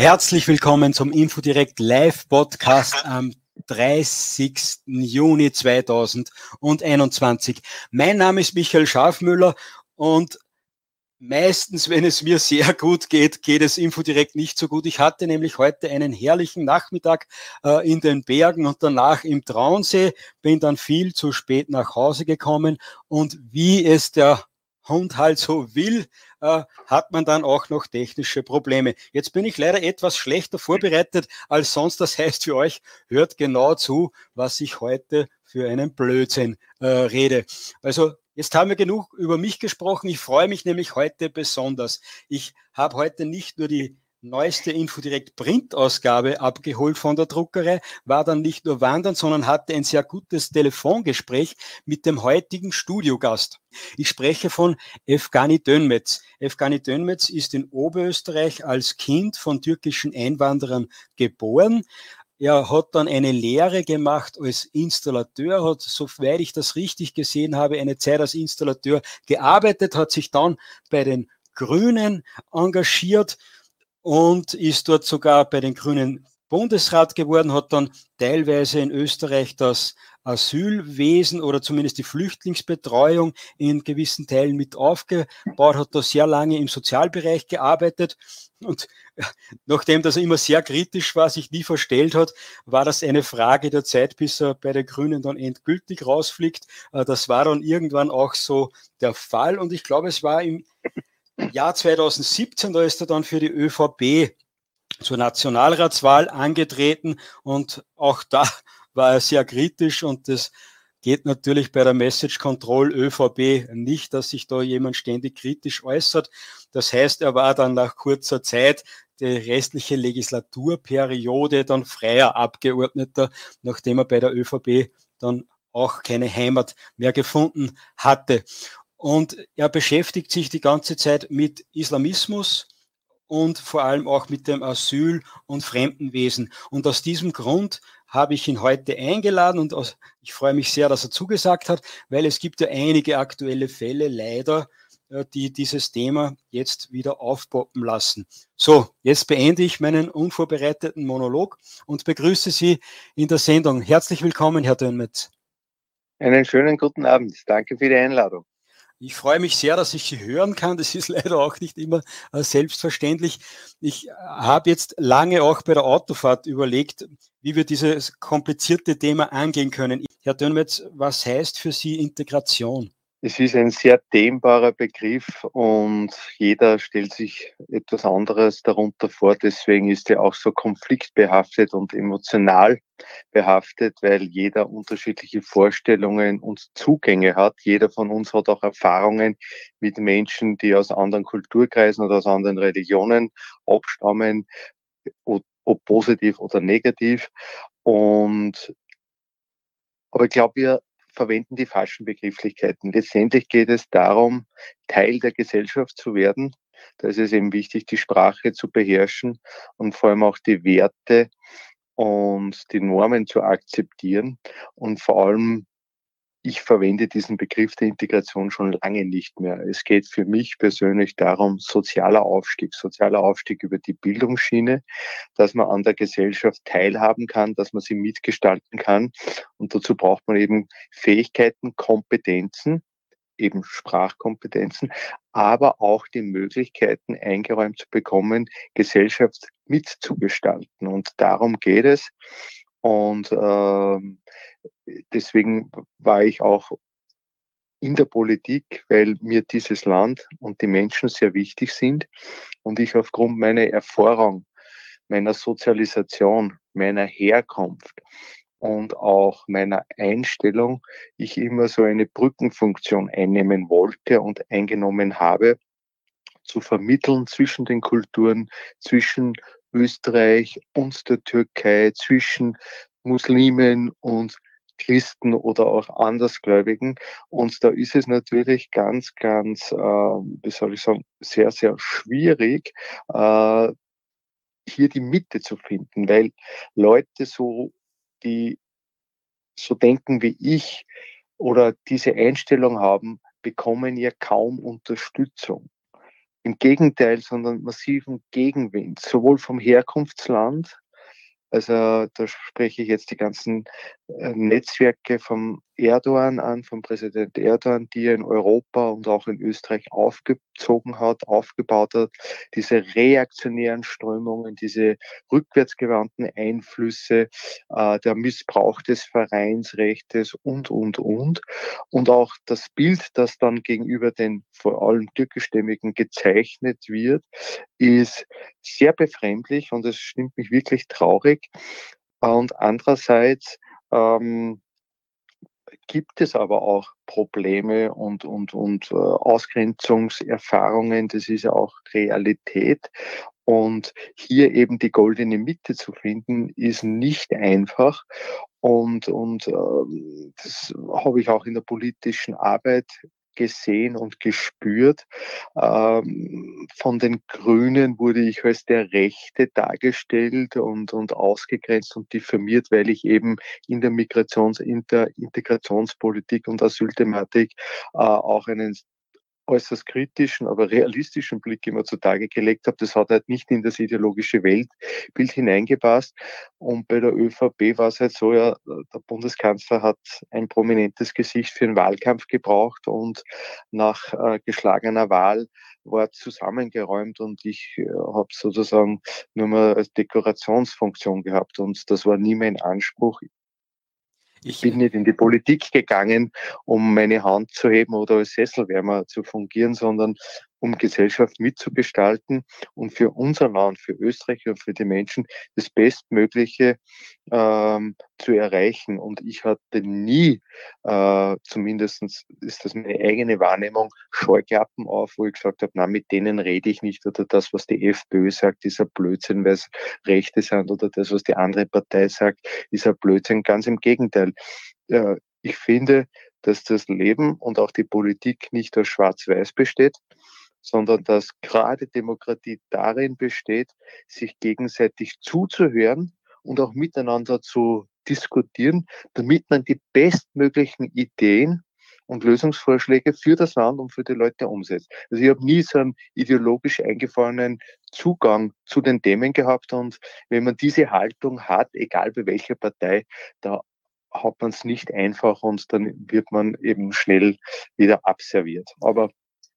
Herzlich willkommen zum Infodirect Live Podcast am 30. Juni 2021. Mein Name ist Michael Schafmüller und meistens, wenn es mir sehr gut geht, geht es Infodirect nicht so gut. Ich hatte nämlich heute einen herrlichen Nachmittag äh, in den Bergen und danach im Traunsee, bin dann viel zu spät nach Hause gekommen und wie es der Hund halt so will, äh, hat man dann auch noch technische Probleme. Jetzt bin ich leider etwas schlechter vorbereitet als sonst. Das heißt für euch, hört genau zu, was ich heute für einen Blödsinn äh, rede. Also Jetzt haben wir genug über mich gesprochen. Ich freue mich nämlich heute besonders. Ich habe heute nicht nur die neueste Infodirect Printausgabe abgeholt von der Druckerei, war dann nicht nur wandern, sondern hatte ein sehr gutes Telefongespräch mit dem heutigen Studiogast. Ich spreche von Efgani Dönmetz. Efgani Dönmetz ist in Oberösterreich als Kind von türkischen Einwanderern geboren. Er hat dann eine Lehre gemacht als Installateur, hat, soweit ich das richtig gesehen habe, eine Zeit als Installateur gearbeitet, hat sich dann bei den Grünen engagiert und ist dort sogar bei den Grünen Bundesrat geworden, hat dann teilweise in Österreich das Asylwesen oder zumindest die Flüchtlingsbetreuung in gewissen Teilen mit aufgebaut, hat da sehr lange im Sozialbereich gearbeitet und nachdem das immer sehr kritisch war, sich nie verstellt hat, war das eine Frage der Zeit, bis er bei den Grünen dann endgültig rausfliegt. Äh, das war dann irgendwann auch so der Fall und ich glaube, es war im Jahr 2017, da ist er dann für die ÖVP zur Nationalratswahl angetreten und auch da war er sehr kritisch und das geht natürlich bei der Message Control ÖVP nicht, dass sich da jemand ständig kritisch äußert. Das heißt, er war dann nach kurzer Zeit die restliche Legislaturperiode dann freier Abgeordneter, nachdem er bei der ÖVP dann auch keine Heimat mehr gefunden hatte. Und er beschäftigt sich die ganze Zeit mit Islamismus und vor allem auch mit dem Asyl- und Fremdenwesen. Und aus diesem Grund habe ich ihn heute eingeladen und ich freue mich sehr, dass er zugesagt hat, weil es gibt ja einige aktuelle Fälle leider, äh, die dieses Thema jetzt wieder aufpoppen lassen. So, jetzt beende ich meinen unvorbereiteten Monolog und begrüße Sie in der Sendung. Herzlich willkommen, Herr Dönmetz. Einen schönen guten Abend. Danke für die Einladung. Ich freue mich sehr, dass ich Sie hören kann. Das ist leider auch nicht immer äh, selbstverständlich. Ich äh, habe jetzt lange auch bei der Autofahrt überlegt, wie wir dieses komplizierte Thema angehen können. Herr Dönmetz, was heißt für Sie Integration? Es ist ein sehr dehnbarer Begriff und jeder stellt sich etwas anderes darunter vor. Deswegen ist er auch so konfliktbehaftet und emotional behaftet, weil jeder unterschiedliche Vorstellungen und Zugänge hat. Jeder von uns hat auch Erfahrungen mit Menschen, die aus anderen Kulturkreisen oder aus anderen Religionen abstammen, ob positiv oder negativ. Und aber ich glaube, wir verwenden die falschen Begrifflichkeiten. Letztendlich geht es darum, Teil der Gesellschaft zu werden. Da ist es eben wichtig, die Sprache zu beherrschen und vor allem auch die Werte und die Normen zu akzeptieren und vor allem ich verwende diesen Begriff der Integration schon lange nicht mehr. Es geht für mich persönlich darum, sozialer Aufstieg, sozialer Aufstieg über die Bildungsschiene, dass man an der Gesellschaft teilhaben kann, dass man sie mitgestalten kann. Und dazu braucht man eben Fähigkeiten, Kompetenzen, eben Sprachkompetenzen, aber auch die Möglichkeiten eingeräumt zu bekommen, Gesellschaft mitzugestalten. Und darum geht es. Und ähm, deswegen war ich auch in der Politik, weil mir dieses Land und die Menschen sehr wichtig sind und ich aufgrund meiner Erfahrung, meiner Sozialisation, meiner Herkunft und auch meiner Einstellung, ich immer so eine Brückenfunktion einnehmen wollte und eingenommen habe, zu vermitteln zwischen den Kulturen, zwischen Österreich und der Türkei, zwischen Muslimen und Christen oder auch Andersgläubigen. Und da ist es natürlich ganz, ganz, äh, wie soll ich sagen, sehr, sehr schwierig, äh, hier die Mitte zu finden, weil Leute so, die so denken wie ich oder diese Einstellung haben, bekommen ja kaum Unterstützung. Im Gegenteil, sondern massiven Gegenwind, sowohl vom Herkunftsland also da spreche ich jetzt die ganzen äh, Netzwerke vom Erdogan an, vom Präsident Erdogan, die er in Europa und auch in Österreich aufgezogen hat, aufgebaut hat. Diese reaktionären Strömungen, diese rückwärtsgewandten Einflüsse, äh, der Missbrauch des Vereinsrechtes und, und, und. Und auch das Bild, das dann gegenüber den vor allem türkischstämmigen gezeichnet wird, ist sehr befremdlich und es stimmt mich wirklich traurig. Und andererseits ähm, gibt es aber auch Probleme und, und, und äh, Ausgrenzungserfahrungen. Das ist ja auch Realität. Und hier eben die goldene Mitte zu finden, ist nicht einfach. Und, und äh, das habe ich auch in der politischen Arbeit gesehen und gespürt. Ähm, von den Grünen wurde ich als der Rechte dargestellt und, und ausgegrenzt und diffamiert, weil ich eben in der Migrations-, in der Integrationspolitik und Asylthematik äh, auch einen äußerst kritischen, aber realistischen Blick immer zutage gelegt habe. Das hat halt nicht in das ideologische Weltbild hineingepasst. Und bei der ÖVP war es halt so, ja, der Bundeskanzler hat ein prominentes Gesicht für den Wahlkampf gebraucht und nach äh, geschlagener Wahl war zusammengeräumt und ich äh, habe sozusagen nur mal als Dekorationsfunktion gehabt und das war nie mein Anspruch. Ich bin nicht in die Politik gegangen, um meine Hand zu heben oder als Sesselwärmer zu fungieren, sondern um Gesellschaft mitzugestalten und für unser Land, für Österreich und für die Menschen das Bestmögliche ähm, zu erreichen. Und ich hatte nie, äh, zumindest ist das meine eigene Wahrnehmung, Scheuklappen auf, wo ich gesagt habe, na, mit denen rede ich nicht oder das, was die FPÖ sagt, ist ein Blödsinn, weil es Rechte sind oder das, was die andere Partei sagt, ist ein Blödsinn. Ganz im Gegenteil. Äh, ich finde, dass das Leben und auch die Politik nicht aus Schwarz-Weiß besteht, sondern dass gerade Demokratie darin besteht, sich gegenseitig zuzuhören und auch miteinander zu diskutieren, damit man die bestmöglichen Ideen und Lösungsvorschläge für das Land und für die Leute umsetzt. Also ich habe nie so einen ideologisch eingefahrenen Zugang zu den Themen gehabt und wenn man diese Haltung hat, egal bei welcher Partei, da hat man es nicht einfach und dann wird man eben schnell wieder abserviert. Aber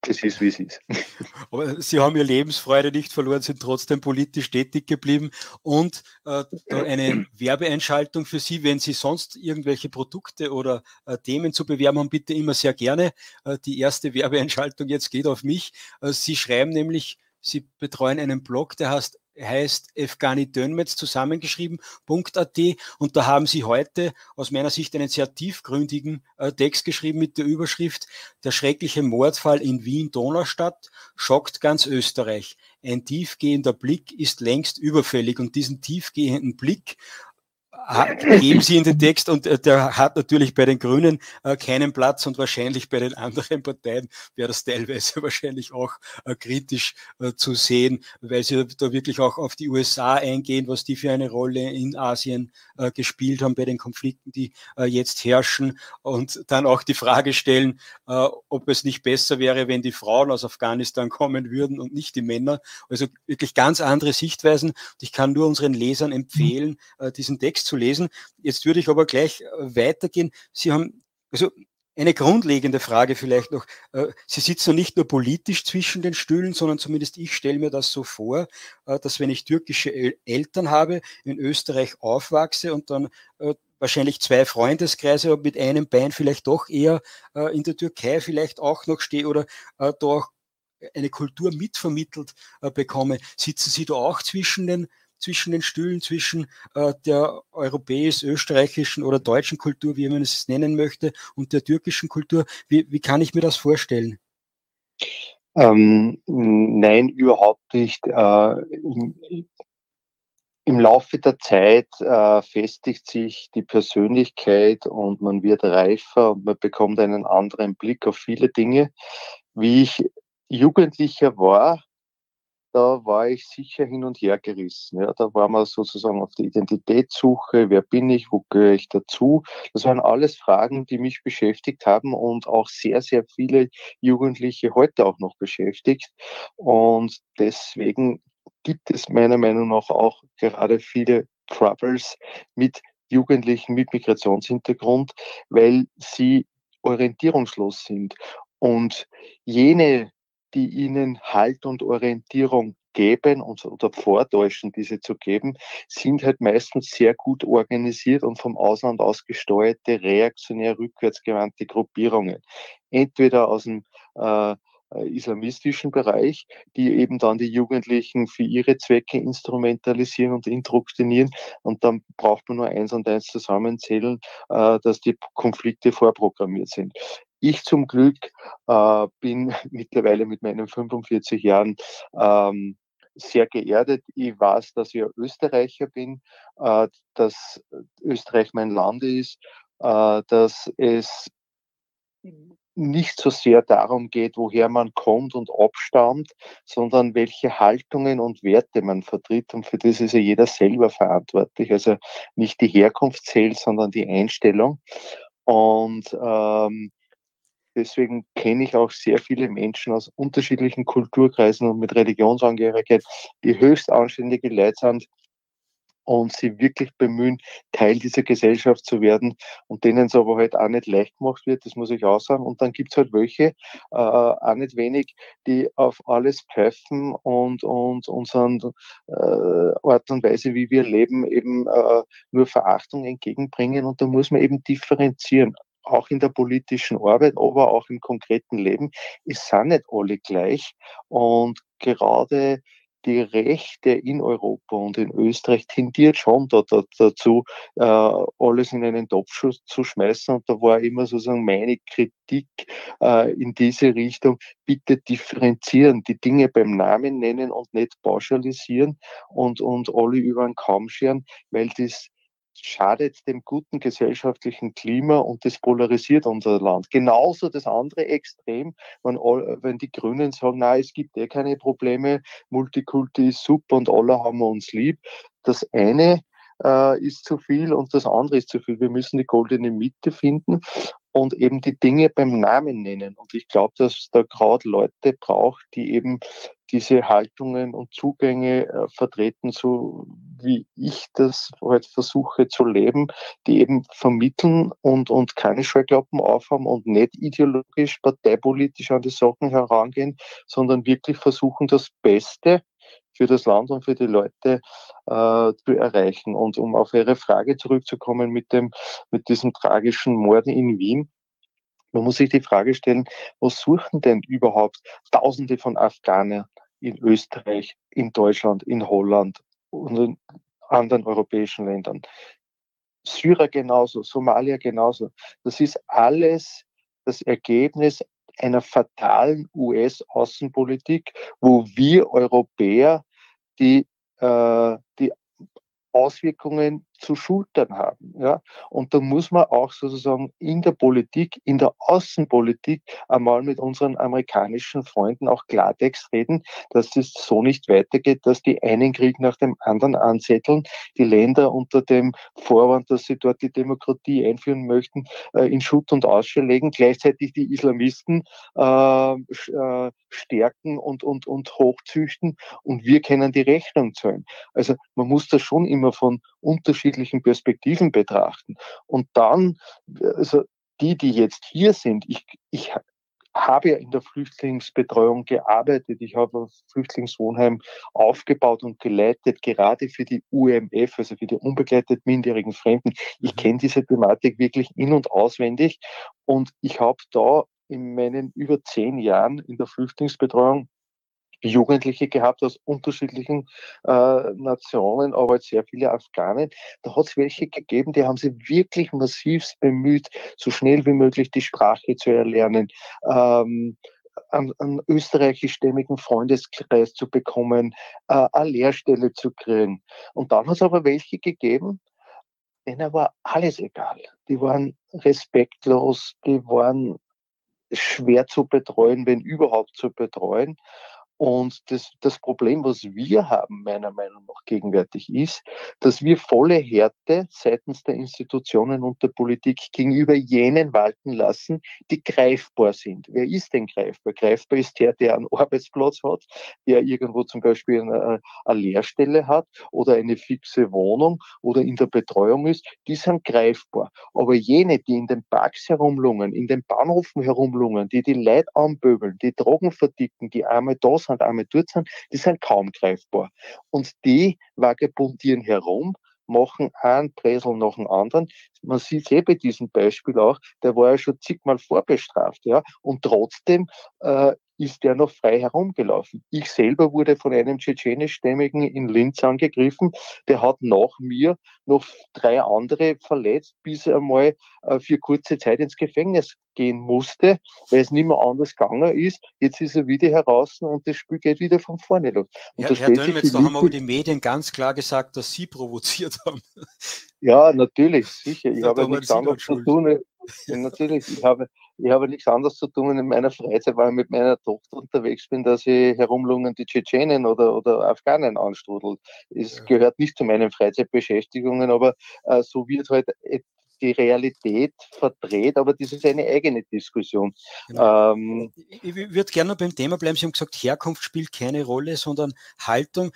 es ist, wie es ist. Aber Sie haben Ihre Lebensfreude nicht verloren, sind trotzdem politisch tätig geblieben und äh, eine Werbeeinschaltung für Sie, wenn Sie sonst irgendwelche Produkte oder äh, Themen zu bewerben haben, bitte immer sehr gerne. Äh, die erste Werbeeinschaltung jetzt geht auf mich. Äh, Sie schreiben nämlich, Sie betreuen einen Blog, der heißt heißt Efgani Dönmetz zusammengeschrieben.at und da haben sie heute aus meiner Sicht einen sehr tiefgründigen äh, Text geschrieben mit der Überschrift Der schreckliche Mordfall in Wien-Donaustadt schockt ganz Österreich. Ein tiefgehender Blick ist längst überfällig und diesen tiefgehenden Blick geben Sie in den Text und äh, der hat natürlich bei den Grünen äh, keinen Platz und wahrscheinlich bei den anderen Parteien wäre das teilweise wahrscheinlich auch äh, kritisch zu sehen, weil sie da wirklich auch auf die USA eingehen, was die für eine Rolle in Asien gespielt haben bei den Konflikten, die jetzt herrschen und dann auch die Frage stellen, ob es nicht besser wäre, wenn die Frauen aus Afghanistan kommen würden und nicht die Männer. Also wirklich ganz andere Sichtweisen. Und ich kann nur unseren Lesern empfehlen, diesen Text zu lesen. Jetzt würde ich aber gleich äh, weitergehen. Sie haben, also eine grundlegende Frage vielleicht noch. Äh, Sie sitzen nicht nur politisch zwischen den Stühlen, sondern zumindest ich stelle mir das so vor, äh, dass wenn ich türkische Eltern habe, in Österreich aufwachse und dann wahrscheinlich zwei Freundeskreise habe, mit einem Bein vielleicht doch eher in der Türkei vielleicht auch noch stehe oder da eine Kultur mitvermittelt bekomme. Sitzen Sie da auch zwischen den zwischen den Stühlen, zwischen äh, der europäisch-österreichischen oder deutschen Kultur, wie man es nennen möchte, und der türkischen Kultur. Wie, wie kann ich mir das vorstellen? Ähm, nein, überhaupt nicht. Äh, im, im Laufe der Zeit äh, festigt sich die Persönlichkeit und man wird reifer und man bekommt einen anderen Blick auf viele Dinge. Wie ich Jugendlicher war, da war ich sicher hin und her gerissen. Ja, da war man sozusagen auf der Identitätssuche, wer bin ich, wo gehöre ich dazu. Das waren alles Fragen, die mich beschäftigt haben und auch sehr, sehr viele Jugendliche heute auch noch beschäftigt. Und deswegen gibt es meiner Meinung nach auch gerade viele Troubles mit Jugendlichen mit Migrationshintergrund, weil sie orientierungslos sind. Und jene, die ihnen Halt und Orientierung geben und, oder vortäuschen, diese zu geben, sind halt meistens sehr gut organisiert und vom Ausland ausgesteuerte, reaktionär rückwärtsgewandte Gruppierungen. Entweder aus dem äh, islamistischen Bereich, die eben dann die Jugendlichen für ihre Zwecke instrumentalisieren und indoktrinieren. Und dann braucht man nur eins und eins zusammenzählen, äh, dass die Konflikte vorprogrammiert sind. Ich zum Glück äh, bin mittlerweile mit meinen 45 Jahren ähm, sehr geerdet. Ich weiß, dass ich Österreicher bin, äh, dass Österreich mein Land ist, äh, dass es nicht so sehr darum geht, woher man kommt und abstammt, sondern welche Haltungen und Werte man vertritt. Und für das ist ja jeder selber verantwortlich. Also nicht die Herkunft zählt, sondern die Einstellung. Und ähm, Deswegen kenne ich auch sehr viele Menschen aus unterschiedlichen Kulturkreisen und mit Religionsangehörigkeit, die höchst anständige Leute sind und sie wirklich bemühen, Teil dieser Gesellschaft zu werden und denen es aber halt auch nicht leicht gemacht wird, das muss ich auch sagen. Und dann gibt es halt welche, äh, auch nicht wenig, die auf alles pfeifen und, und unseren äh, Art und Weise, wie wir leben, eben äh, nur Verachtung entgegenbringen. Und da muss man eben differenzieren auch in der politischen Arbeit, aber auch im konkreten Leben, es sind nicht alle gleich. Und gerade die Rechte in Europa und in Österreich tendiert schon da, da, dazu, äh, alles in einen Topf zu schmeißen. Und da war immer sozusagen meine Kritik äh, in diese Richtung, bitte differenzieren, die Dinge beim Namen nennen und nicht pauschalisieren und, und alle über den Kamm scheren, weil das schadet dem guten gesellschaftlichen Klima und das polarisiert unser Land. Genauso das andere Extrem, wenn, wenn die Grünen sagen, na, es gibt eh keine Probleme, Multikulti ist super und alle haben uns lieb. Das eine äh, ist zu viel und das andere ist zu viel. Wir müssen die goldene Mitte finden und eben die Dinge beim Namen nennen. Und ich glaube, dass da gerade Leute braucht, die eben diese Haltungen und Zugänge äh, vertreten, so wie ich das heute versuche zu leben, die eben vermitteln und, und keine Scheuklappen aufhaben und nicht ideologisch, parteipolitisch an die Sachen herangehen, sondern wirklich versuchen, das Beste für das Land und für die Leute äh, zu erreichen. Und um auf Ihre Frage zurückzukommen mit dem, mit diesem tragischen Morden in Wien. Man muss sich die Frage stellen, was suchen denn überhaupt Tausende von Afghanen in Österreich, in Deutschland, in Holland und in anderen europäischen Ländern? Syrer genauso, Somalia genauso. Das ist alles das Ergebnis einer fatalen US-Außenpolitik, wo wir Europäer die, äh, die Auswirkungen zu schultern haben. Ja? Und da muss man auch sozusagen in der Politik, in der Außenpolitik einmal mit unseren amerikanischen Freunden auch Klartext reden, dass es so nicht weitergeht, dass die einen Krieg nach dem anderen anzetteln, die Länder unter dem Vorwand, dass sie dort die Demokratie einführen möchten, äh, in Schutt und Asche legen, gleichzeitig die Islamisten äh, äh, stärken und, und, und hochzüchten und wir können die Rechnung zahlen. Also man muss das schon immer von unterschiedlichen Perspektiven betrachten. Und dann, also die, die jetzt hier sind, ich, ich habe ja in der Flüchtlingsbetreuung gearbeitet. Ich habe ein Flüchtlingswohnheim aufgebaut und geleitet, gerade für die UMF, also für die unbegleiteten minderjährigen Fremden. Ich mhm. kenne diese Thematik wirklich in- und auswendig. Und ich habe da in meinen über zehn Jahren in der Flüchtlingsbetreuung Jugendliche gehabt aus unterschiedlichen äh, Nationen, aber sehr viele Afghanen. Da hat es welche gegeben, die haben sich wirklich massiv bemüht, so schnell wie möglich die Sprache zu erlernen. Ähm, einen, einen österreichischstämmigen Freundeskreis zu bekommen, äh, eine Lehrstelle zu kriegen. Und dann hat es aber welche gegeben, denen war alles egal. Die waren respektlos, die waren schwer zu betreuen, wenn überhaupt zu betreuen. Und das, das Problem, was wir haben, meiner Meinung nach gegenwärtig, ist, dass wir volle Härte seitens der Institutionen und der Politik gegenüber jenen walten lassen, die greifbar sind. Wer ist denn greifbar? Greifbar ist der, der einen Arbeitsplatz hat, der irgendwo zum Beispiel eine, eine Lehrstelle hat oder eine fixe Wohnung oder in der Betreuung ist, die sind greifbar. Aber jene, die in den Parks herumlungen, in den Bahnhöfen herumlungen, die die Leute anböbeln, die Drogen verdicken, die einmal da sind, einmal dort sind, die sind kaum greifbar. Und die vagabundieren herum, machen einen Bresel nach dem anderen. Man sieht eh bei diesem Beispiel auch, der war ja schon zigmal vorbestraft, ja, und trotzdem äh, ist der noch frei herumgelaufen. Ich selber wurde von einem tschetschenischstämmigen in Linz angegriffen. Der hat nach mir noch drei andere verletzt, bis er mal äh, für kurze Zeit ins Gefängnis gehen musste, weil es nicht mehr anders gegangen ist. Jetzt ist er wieder heraus und das Spiel geht wieder von vorne los. Und ja, Herr Dönmetz, da haben aber die Medien ganz klar gesagt, dass Sie provoziert haben. Ja, natürlich, sicher. Ich habe nichts anderes zu tun. Ja, natürlich, ich habe, ich habe nichts anderes zu tun in meiner Freizeit, weil ich mit meiner Tochter unterwegs bin, dass ich herumlungen die Tschetschenen oder, oder Afghanen anstrudel. Es ja. gehört nicht zu meinen Freizeitbeschäftigungen, aber äh, so wird halt die Realität verdreht, aber das ist eine eigene Diskussion. Genau. Ähm, ich würde gerne noch beim Thema bleiben. Sie haben gesagt, Herkunft spielt keine Rolle, sondern Haltung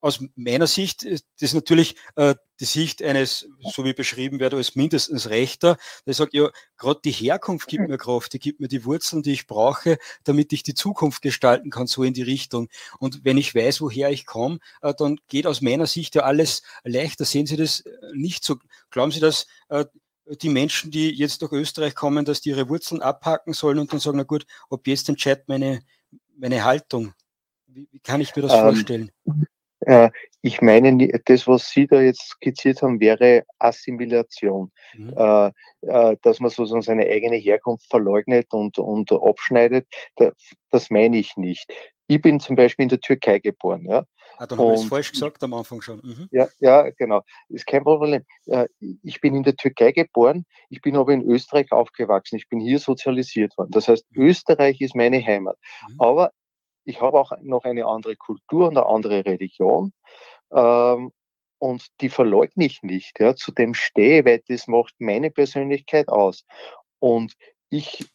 aus meiner Sicht ist das natürlich äh, die Sicht eines, so wie beschrieben werde, als mindestens Rechter, der sagt, ja, gerade die Herkunft gibt mir Kraft, die gibt mir die Wurzeln, die ich brauche, damit ich die Zukunft gestalten kann, so in die Richtung. Und wenn ich weiß, woher ich komme, äh, dann geht aus meiner Sicht ja alles leichter. Sehen Sie das äh, nicht so? Glauben Sie, dass äh, die Menschen, die jetzt durch Österreich kommen, dass die ihre Wurzeln abhaken sollen und dann sagen, na gut, ob jetzt entscheidet meine, meine Haltung. Wie, wie kann ich mir das ähm, vorstellen? Äh, ich meine, das, was Sie da jetzt skizziert haben, wäre Assimilation. Mhm. Äh, äh, dass man sozusagen seine eigene Herkunft verleugnet und, und abschneidet. Das meine ich nicht. Ich bin zum Beispiel in der Türkei geboren. Ja. Ah, dann habe ich es falsch gesagt am Anfang schon. Mhm. Ja, ja, genau. Ist kein Problem. Ich bin in der Türkei geboren, ich bin aber in Österreich aufgewachsen. Ich bin hier sozialisiert worden. Das heißt, mhm. Österreich ist meine Heimat. Mhm. Aber ich habe auch noch eine andere Kultur und eine andere Religion. Ähm, und die verleugne ich nicht. Ja, zu dem stehe, weil das macht meine Persönlichkeit aus. Und ich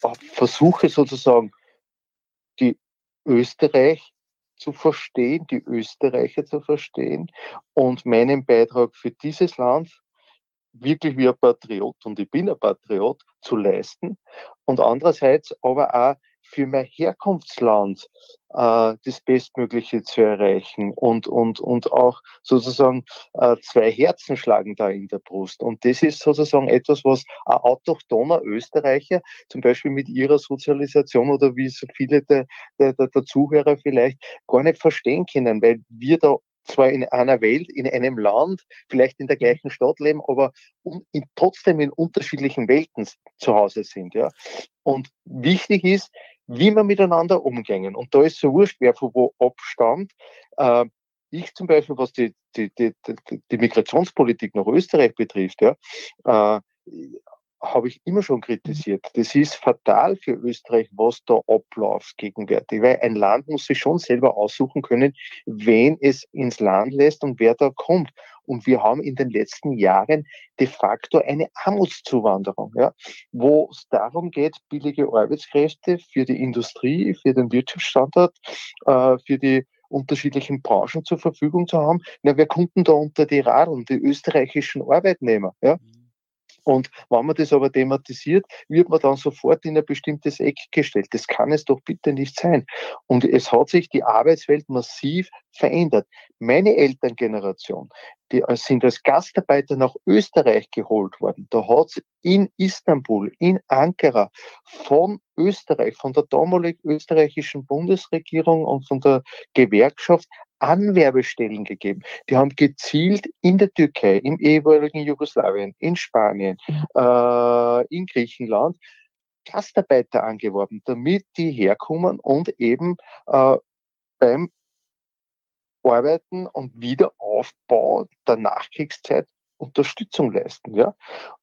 versuche sozusagen, die Österreich zu verstehen, die Österreicher zu verstehen und meinen Beitrag für dieses Land wirklich wie ein Patriot, und ich bin ein Patriot, zu leisten. Und andererseits aber auch für mein Herkunftsland äh, das Bestmögliche zu erreichen und, und, und auch sozusagen äh, zwei Herzen schlagen da in der Brust. Und das ist sozusagen etwas, was ein autochthoner Österreicher zum Beispiel mit ihrer Sozialisation oder wie so viele der, der, der Zuhörer vielleicht gar nicht verstehen können, weil wir da zwar in einer Welt, in einem Land, vielleicht in der gleichen Stadt leben, aber in, trotzdem in unterschiedlichen Welten zu Hause sind. Ja. Und wichtig ist, wie wir miteinander umgehen. Und da ist so wurscht, wer von wo abstammt. Äh, ich zum Beispiel, was die, die, die, die, Migrationspolitik nach Österreich betrifft, ja, äh, habe ich immer schon kritisiert. Das ist fatal für Österreich, was da abläuft gegenwärtig, weil ein Land muss sich schon selber aussuchen können, wen es ins Land lässt und wer da kommt. Und wir haben in den letzten Jahren de facto eine Armutszuwanderung, ja, wo es darum geht, billige Arbeitskräfte für die Industrie, für den Wirtschaftsstandort, äh, für die unterschiedlichen Branchen zur Verfügung zu haben. Na, wer kommt denn da unter die Radeln? Die österreichischen Arbeitnehmer, ja. Und wenn man das aber thematisiert, wird man dann sofort in ein bestimmtes Eck gestellt. Das kann es doch bitte nicht sein. Und es hat sich die Arbeitswelt massiv verändert. Meine Elterngeneration, die sind als Gastarbeiter nach Österreich geholt worden. Da hat es in Istanbul, in Ankara von Österreich, von der damaligen österreichischen Bundesregierung und von der Gewerkschaft Anwerbestellen gegeben. Die haben gezielt in der Türkei, im ehemaligen Jugoslawien, in Spanien, äh, in Griechenland Gastarbeiter angeworben, damit die herkommen und eben äh, beim Arbeiten und Wiederaufbau der Nachkriegszeit Unterstützung leisten. Ja?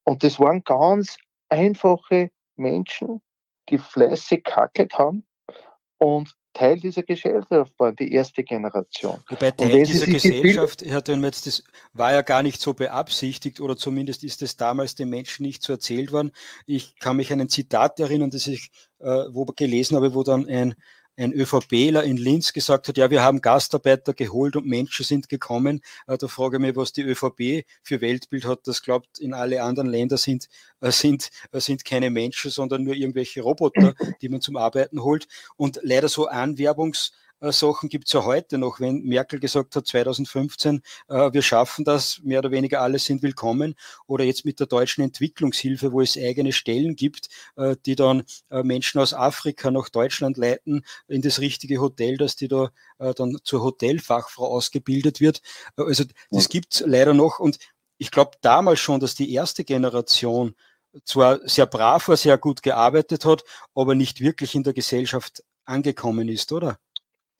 Und das waren ganz einfache Menschen, die fleißig kackelt haben und Teil dieser Gesellschaft waren, die erste Generation. Wobei Teil dieser Gesellschaft, Herr Dönmetz, das war ja gar nicht so beabsichtigt oder zumindest ist es damals den Menschen nicht so erzählt worden. Ich kann mich an ein Zitat erinnern, das ich äh, wo gelesen habe, wo dann ein ein ÖVPler in Linz gesagt hat, ja, wir haben Gastarbeiter geholt und Menschen sind gekommen. Äh, da frage ich mich, was die ÖVP für Weltbild hat. Das glaubt, in alle anderen Länder sind, äh, sind, äh, sind keine Menschen, sondern nur irgendwelche Roboter, die man zum Arbeiten holt. Und leider so Anwerbungs- Sachen gibt es ja heute noch, wenn Merkel gesagt hat, 2015, äh, wir schaffen das, mehr oder weniger alle sind willkommen. Oder jetzt mit der deutschen Entwicklungshilfe, wo es eigene Stellen gibt, äh, die dann äh, Menschen aus Afrika nach Deutschland leiten, in das richtige Hotel, dass die da äh, dann zur Hotelfachfrau ausgebildet wird. Äh, also das gibt es leider noch. Und ich glaube damals schon, dass die erste Generation zwar sehr brav war, sehr gut gearbeitet hat, aber nicht wirklich in der Gesellschaft angekommen ist, oder?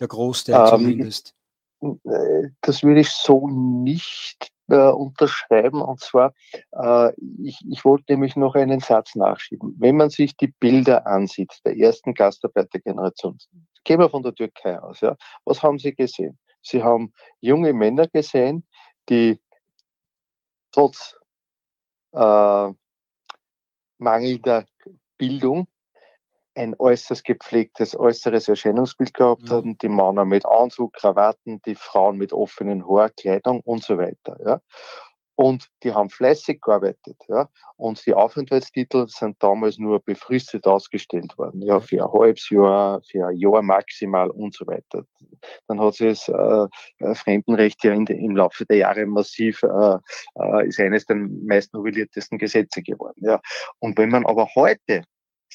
Der Großteil ähm, zumindest. Äh, das würde ich so nicht äh, unterschreiben. Und zwar, äh, ich, ich wollte nämlich noch einen Satz nachschieben. Wenn man sich die Bilder ansieht der ersten Gastarbeitergeneration, gehen wir von der Türkei aus, ja, was haben Sie gesehen? Sie haben junge Männer gesehen, die trotz äh, mangelnder Bildung ein äußerst gepflegtes äußeres Erscheinungsbild gehabt mhm. haben, die Männer mit Anzug, Krawatten, die Frauen mit offenen Haarkleidung und so weiter. Ja. Und die haben fleißig gearbeitet. Ja. Und die Aufenthaltstitel sind damals nur befristet ausgestellt worden. Ja, für ein halbes Jahr, für ein Jahr maximal und so weiter. Dann hat sich das äh, äh Fremdenrecht ja in, im Laufe der Jahre massiv, äh, äh, ist eines der meist novelliertesten Gesetze geworden. Ja. Und wenn man aber heute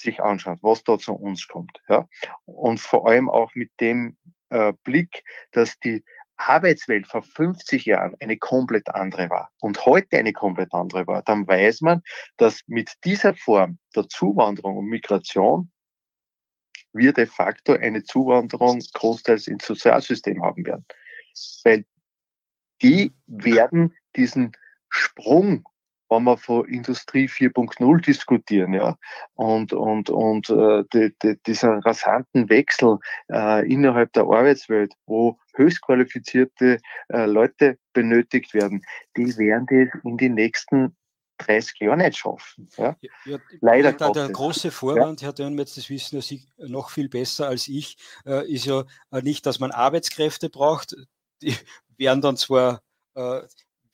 sich anschaut, was da zu uns kommt. Ja? Und vor allem auch mit dem äh, Blick, dass die Arbeitswelt vor 50 Jahren eine komplett andere war und heute eine komplett andere war, dann weiß man, dass mit dieser Form der Zuwanderung und Migration wir de facto eine Zuwanderung großteils ins Sozialsystem haben werden. Weil die werden diesen Sprung wenn wir von Industrie 4.0 diskutieren, ja, und, und, und äh, die, die, dieser rasanten Wechsel äh, innerhalb der Arbeitswelt, wo höchst qualifizierte äh, Leute benötigt werden, die werden das in die nächsten 30 Jahre nicht schaffen. Ja? Ja, Leider da Der große Vorwand, ja? Herr Dönmetz, das wissen ja Sie noch viel besser als ich, äh, ist ja äh, nicht, dass man Arbeitskräfte braucht. Die werden dann zwar äh,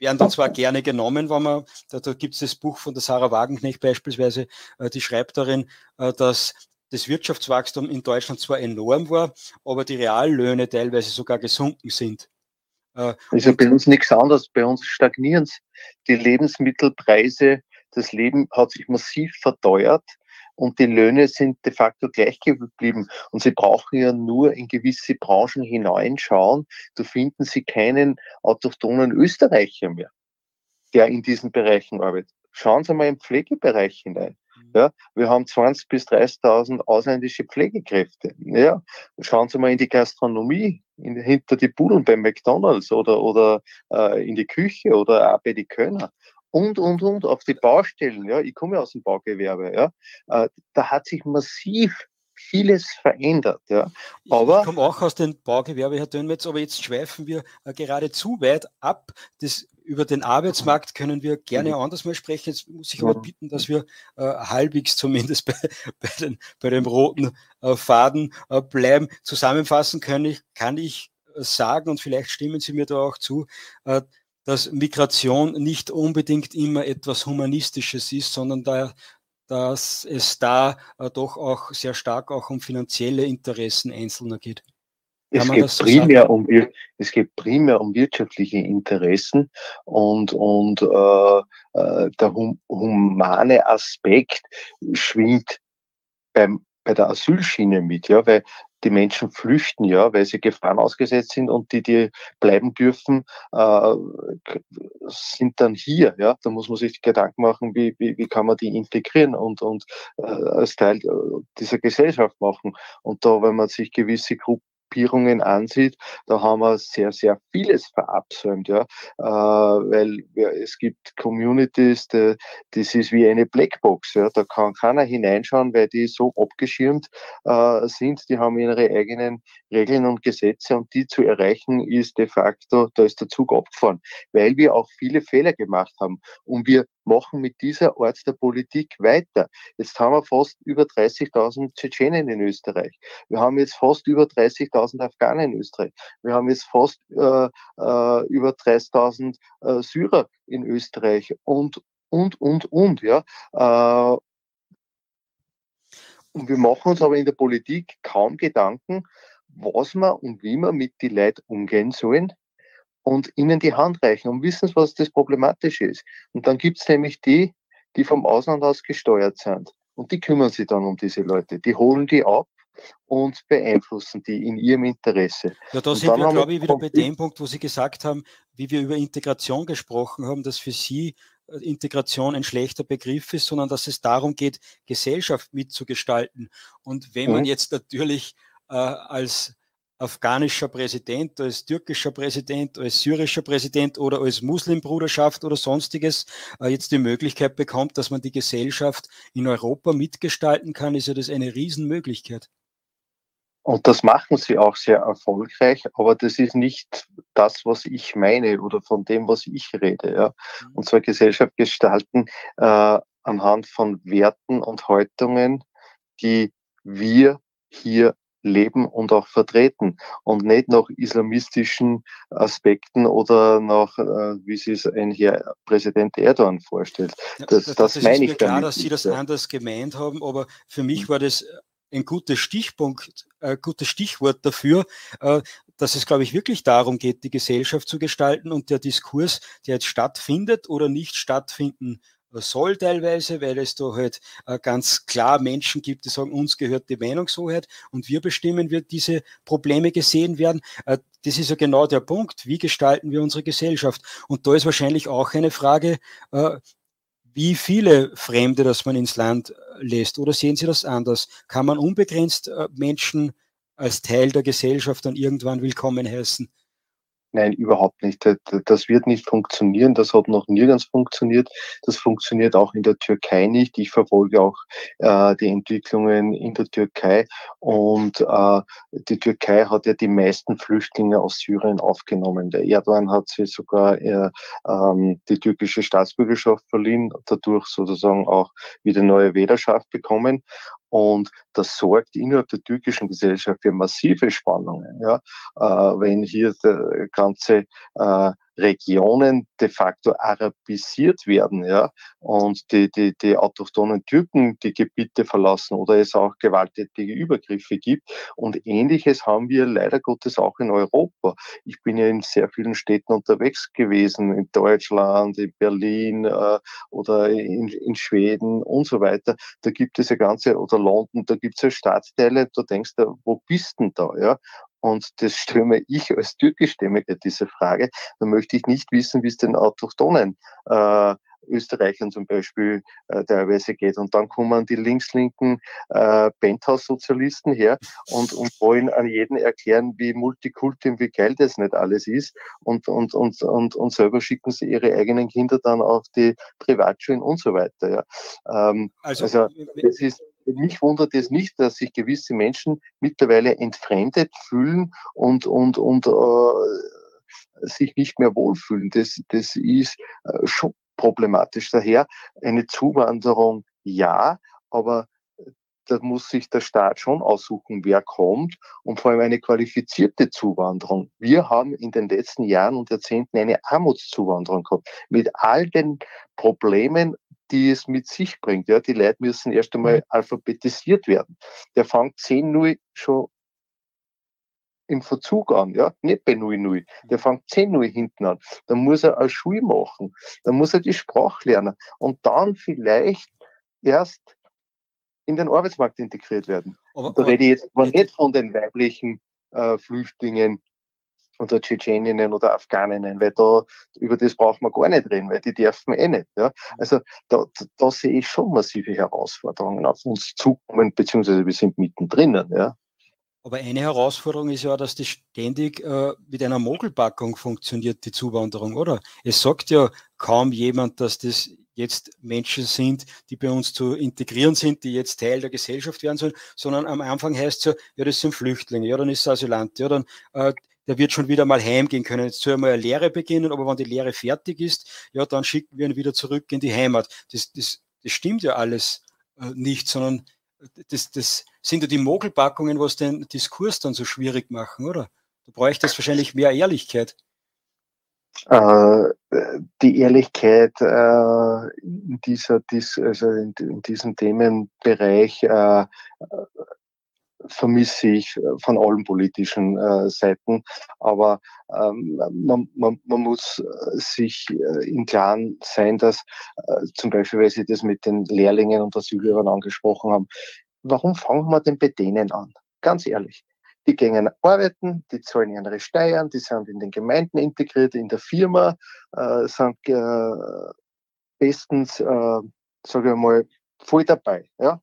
werden dann zwar gerne genommen, wenn man, da, da gibt es das Buch von der Sarah Wagenknecht beispielsweise, äh, die schreibt darin, äh, dass das Wirtschaftswachstum in Deutschland zwar enorm war, aber die Reallöhne teilweise sogar gesunken sind. Also bei uns nichts anderes, bei uns stagnieren die Lebensmittelpreise, das Leben hat sich massiv verteuert und die Löhne sind de facto gleich geblieben. Und sie brauchen ja nur in gewisse Branchen hineinschauen. Da finden sie keinen autochthonen Österreicher mehr, der in diesen Bereichen arbeitet. Schauen Sie mal im Pflegebereich hinein. Mhm. Ja, wir haben 20.000 bis 30.000 ausländische Pflegekräfte. Ja, schauen Sie mal in die Gastronomie, in, hinter die Budeln bei McDonalds oder, oder äh, in die Küche oder auch bei die Kölner und, und, und, auf die Baustellen. Ja, ich komme aus dem Baugewerbe. Ja, äh, da hat sich massiv vieles verändert. Ja. Aber, ich komme auch aus dem Baugewerbe, Herr Dönmetz, aber jetzt schweifen wir äh, gerade zu weit ab. Das, über den Arbeitsmarkt können wir gerne mhm. anders mal sprechen. Jetzt muss ich aber bitten, dass wir äh, halbwegs zumindest bei, bei, den, bei dem roten äh, Faden äh, bleiben. Zusammenfassen kann ich, kann ich sagen, und vielleicht stimmen Sie mir da auch zu, dass Migration nicht unbedingt immer etwas Humanistisches ist, sondern da, dass es da äh, doch auch sehr stark auch um finanzielle Interessen Einzelner geht. Es geht, so primär um, es geht primär um wirtschaftliche Interessen und, und äh, äh, der hum, humane Aspekt schwingt beim, bei der Asylschiene mit, ja, weil die Menschen flüchten ja, weil sie Gefahren ausgesetzt sind und die, die bleiben dürfen, äh, sind dann hier. Ja, da muss man sich Gedanken machen, wie, wie, wie kann man die integrieren und, und äh, als Teil dieser Gesellschaft machen. Und da, wenn man sich gewisse Gruppen Gruppierungen ansieht, da haben wir sehr, sehr vieles verabsäumt, ja, äh, weil ja, es gibt Communities, die, das ist wie eine Blackbox, ja, da kann keiner hineinschauen, weil die so abgeschirmt äh, sind, die haben ihre eigenen Regeln und Gesetze und die zu erreichen ist de facto, da ist der Zug abgefahren, weil wir auch viele Fehler gemacht haben. Und wir machen mit dieser Art der Politik weiter. Jetzt haben wir fast über 30.000 Tschetschenen in Österreich. Wir haben jetzt fast über 30.000 Afghanen in Österreich. Wir haben jetzt fast äh, äh, über 30.000 äh, Syrer in Österreich und, und, und, und, ja. Äh, und wir machen uns aber in der Politik kaum Gedanken, was wir und wie wir mit den Leuten umgehen sollen, und ihnen die Hand reichen und wissen, was das Problematische ist. Und dann gibt es nämlich die, die vom Ausland aus gesteuert sind. Und die kümmern sich dann um diese Leute. Die holen die ab und beeinflussen die in ihrem Interesse. Ja, da sind wir, glaube ich, wieder bei dem Punkt, wo Sie gesagt haben, wie wir über Integration gesprochen haben, dass für Sie äh, Integration ein schlechter Begriff ist, sondern dass es darum geht, Gesellschaft mitzugestalten. Und wenn man mhm. jetzt natürlich äh, als afghanischer Präsident, als türkischer Präsident, als syrischer Präsident oder als Muslimbruderschaft oder sonstiges äh, jetzt die Möglichkeit bekommt, dass man die Gesellschaft in Europa mitgestalten kann, ist ja das eine Riesenmöglichkeit. Und das machen sie auch sehr erfolgreich, aber das ist nicht das, was ich meine oder von dem, was ich rede. Ja. Mhm. Und zwar Gesellschaft gestalten äh, anhand von Werten und Haltungen, die wir hier leben und auch vertreten und nicht nach islamistischen Aspekten oder nach, äh, wie sie es ein Herr Präsident Erdogan vorstellt. Das, das, das, das meine ist mir klar, dass Sie das ja. anders gemeint haben, aber für mich war das ein guter Stichpunkt, ein gutes Stichwort dafür, äh, dass es, glaube ich, wirklich darum geht, die Gesellschaft zu gestalten und der Diskurs, der jetzt stattfindet oder nicht stattfinden soll teilweise, weil es da halt äh, ganz klar Menschen gibt, die sagen, uns gehört die Meinungshoheit und wir bestimmen, wie diese Probleme gesehen werden. Äh, das ist ja genau der Punkt. Wie gestalten wir unsere Gesellschaft? Und da ist wahrscheinlich auch eine Frage, äh, wie viele Fremde, dass man ins Land lässt? Oder sehen Sie das anders? Kann man unbegrenzt Menschen als Teil der Gesellschaft dann irgendwann willkommen heißen? Nein, überhaupt nicht. Das wird nicht funktionieren. Das hat noch nirgends funktioniert. Das funktioniert auch in der Türkei nicht. Ich verfolge auch äh, die Entwicklungen in der Türkei. Und äh, die Türkei hat ja die meisten Flüchtlinge aus Syrien aufgenommen. Der Erdogan hat sie sogar äh, ähm, die türkische Staatsbürgerschaft verliehen, dadurch sozusagen auch wieder neue Wählerschaft bekommen. Und das sorgt innerhalb der türkischen Gesellschaft für massive Spannungen. Ja? Äh, wenn hier der ganze äh, Regionen de facto arabisiert werden, ja, und die, die, die autochthonen Türken die Gebiete verlassen oder es auch gewalttätige Übergriffe gibt. Und ähnliches haben wir leider Gottes auch in Europa. Ich bin ja in sehr vielen Städten unterwegs gewesen, in Deutschland, in Berlin äh, oder in, in Schweden und so weiter. Da gibt es ja ganze, oder London, da gibt es ja Stadtteile, da denkst du, wo bist denn da? Ja? Und das stelle ich als Türkischstämmiger diese Frage. Da möchte ich nicht wissen, wie es den Autochtonen äh, Österreichern zum Beispiel äh, teilweise geht. Und dann kommen die linkslinken äh, Penthouse-Sozialisten her und, und wollen an jeden erklären, wie Multikulti und wie geil das nicht alles ist. Und, und, und, und, und selber schicken sie ihre eigenen Kinder dann auf die Privatschulen und so weiter. Ja. Ähm, also, also das ist mich wundert es nicht, dass sich gewisse Menschen mittlerweile entfremdet fühlen und, und, und äh, sich nicht mehr wohlfühlen. Das, das ist äh, schon problematisch. Daher eine Zuwanderung ja, aber da muss sich der Staat schon aussuchen, wer kommt und vor allem eine qualifizierte Zuwanderung. Wir haben in den letzten Jahren und Jahrzehnten eine Armutszuwanderung gehabt mit all den Problemen die es mit sich bringt. Ja, die Leute müssen erst einmal mhm. alphabetisiert werden. Der fängt 10-0 schon im Verzug an, ja, nicht bei 0-0. Der fängt 10-0 hinten an. Dann muss er eine Schule machen. Dann muss er die Sprache lernen. Und dann vielleicht erst in den Arbeitsmarkt integriert werden. Aber, da rede ich jetzt aber nicht von den weiblichen äh, Flüchtlingen, oder Tschetscheninnen oder Afghaninnen, weil da, über das braucht man gar nicht reden, weil die dürfen eh nicht. Ja? Also da, da sehe ich schon massive Herausforderungen auf uns zukommen, beziehungsweise wir sind mittendrin. Ja? Aber eine Herausforderung ist ja, dass das ständig äh, mit einer Mogelpackung funktioniert, die Zuwanderung, oder? Es sagt ja kaum jemand, dass das jetzt Menschen sind, die bei uns zu integrieren sind, die jetzt Teil der Gesellschaft werden sollen, sondern am Anfang heißt es ja, ja, das sind Flüchtlinge, ja, dann ist es Asylant, ja, dann äh, der wird schon wieder mal heimgehen können. Jetzt soll er mal eine Lehre beginnen, aber wenn die Lehre fertig ist, ja, dann schicken wir ihn wieder zurück in die Heimat. Das, das, das stimmt ja alles äh, nicht, sondern das, das sind ja die Mogelpackungen, was den Diskurs dann so schwierig machen, oder? Du bräuchtest wahrscheinlich mehr Ehrlichkeit. Äh, die Ehrlichkeit äh, in, dieser, dies, also in, in, diesem Themenbereich äh, vermisse ich von allen politischen äh, Seiten. Aber ähm, man, man, man muss sich äh, im Klaren sein, dass äh, zum Beispiel, weil Sie das mit den Lehrlingen und Asylbewerbern angesprochen haben, warum fangen wir denn bei denen an? Ganz ehrlich. Die gehen arbeiten, die zahlen ihre Steuern, die sind in den Gemeinden integriert, in der Firma, äh, sind äh, bestens, äh, sage ich mal, voll dabei. Ja?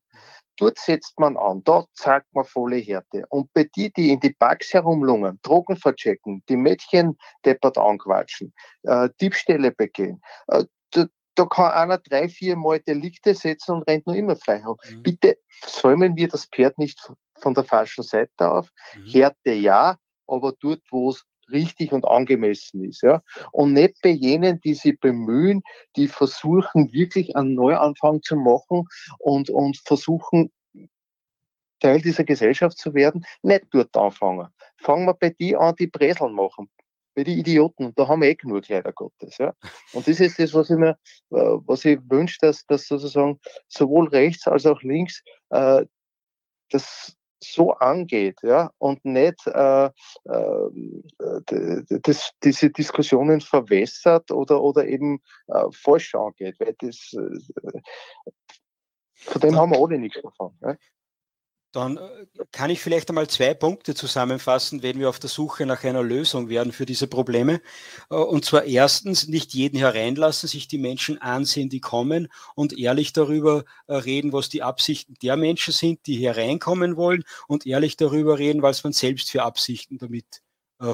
Dort setzt man an, dort zeigt man volle Härte. Und bei die, die in die Parks herumlungern, Drogen verchecken, die Mädchen deppert anquatschen, äh, Diebstähle begehen, äh, da, da, kann einer drei, vier Mal Delikte setzen und rennt nur immer frei herum. Mhm. Bitte säumen wir das Pferd nicht von der falschen Seite auf. Mhm. Härte ja, aber dort, wo es richtig und angemessen ist. Ja? Und nicht bei jenen, die sich bemühen, die versuchen, wirklich einen Neuanfang zu machen und, und versuchen, Teil dieser Gesellschaft zu werden, nicht dort anfangen. Fangen wir bei die an, die Breseln machen. Bei den Idioten, da haben wir eh genug, leider Gottes. Ja. Und das ist das, was ich mir, äh, was ich wünsche, dass, dass sozusagen sowohl rechts als auch links äh, das so angeht ja, und nicht äh, äh, das, diese Diskussionen verwässert oder, oder eben äh, falsch angeht. Weil das, äh, von dem haben wir alle nichts davon. Ja. Dann äh, kann ich vielleicht einmal zwei Punkte zusammenfassen, wenn wir auf der Suche nach einer Lösung werden für diese Probleme. Äh, und zwar erstens, nicht jeden hereinlassen, sich die Menschen ansehen, die kommen und ehrlich darüber äh, reden, was die Absichten der Menschen sind, die hier reinkommen wollen und ehrlich darüber reden, was man selbst für Absichten damit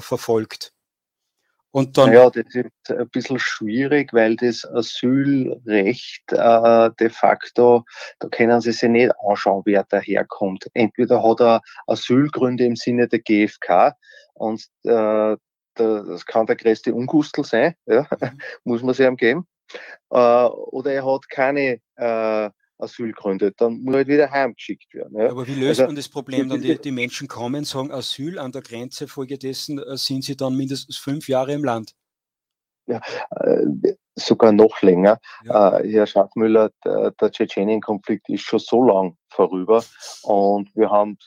verfolgt. Und dann ja, das ist ein bisschen schwierig, weil das Asylrecht äh, de facto, da können Sie sich nicht anschauen, wer daherkommt. Entweder hat er Asylgründe im Sinne der GfK und äh, das kann der größte Ungustel sein, ja, mhm. muss man sich ihm geben. Äh, oder er hat keine äh, Asylgründe, dann muss er halt wieder heimgeschickt werden. Ja. Aber wie löst also, man das Problem dann? Die, die, Menschen kommen, sagen Asyl an der Grenze, folgedessen äh, sind sie dann mindestens fünf Jahre im Land. Ja, äh, sogar noch länger. Ja. Äh, Herr Schaffmüller, der, der Tschetschenien-Konflikt ist schon so lang vorüber und wir haben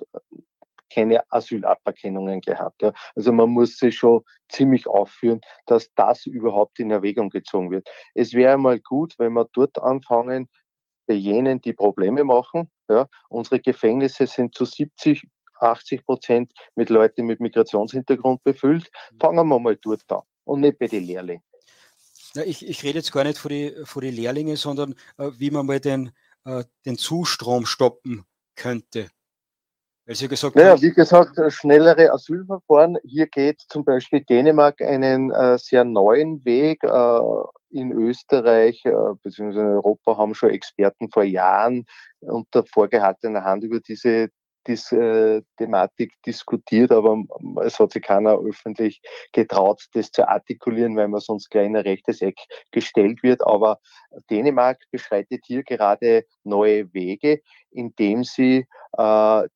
keine Asylaberkennungen gehabt. Ja. Also man muss sich schon ziemlich aufführen, dass das überhaupt in Erwägung gezogen wird. Es wäre mal gut, wenn wir dort anfangen, jenen, die Probleme machen. Ja. Unsere Gefängnisse sind zu 70, 80 Prozent mit Leuten mit Migrationshintergrund befüllt. Fangen wir mal dort an und nicht bei den Lehrlingen. Ja, ich, ich rede jetzt gar nicht vor die, vor die Lehrlinge, sondern äh, wie man mal den, äh, den Zustrom stoppen könnte. Sie gesagt naja, wie gesagt, schnellere Asylverfahren. Hier geht zum Beispiel Dänemark einen äh, sehr neuen Weg. In Österreich äh, bzw. in Europa haben schon Experten vor Jahren unter vorgehaltener Hand über diese diese äh, Thematik diskutiert, aber es hat sich keiner öffentlich getraut, das zu artikulieren, weil man sonst gleich in ein rechtes Eck gestellt wird. Aber Dänemark beschreitet hier gerade neue Wege, indem sie äh,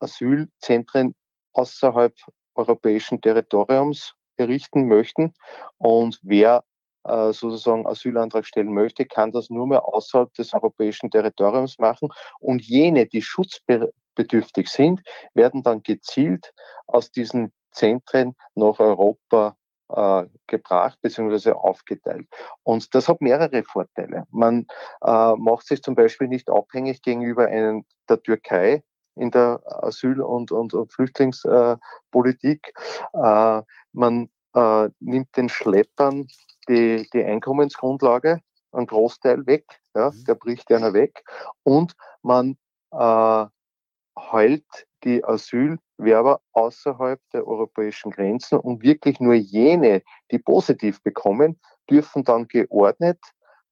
Asylzentren außerhalb europäischen Territoriums errichten möchten. Und wer sozusagen Asylantrag stellen möchte, kann das nur mehr außerhalb des europäischen Territoriums machen. Und jene, die schutzbedürftig sind, werden dann gezielt aus diesen Zentren nach Europa äh, gebracht bzw. aufgeteilt. Und das hat mehrere Vorteile. Man äh, macht sich zum Beispiel nicht abhängig gegenüber einen, der Türkei in der Asyl- und, und, und Flüchtlingspolitik. Äh, man äh, nimmt den Schleppern die, die Einkommensgrundlage, einen Großteil weg, ja, mhm. der bricht einer weg und man äh, heult die Asylwerber außerhalb der europäischen Grenzen und wirklich nur jene, die positiv bekommen, dürfen dann geordnet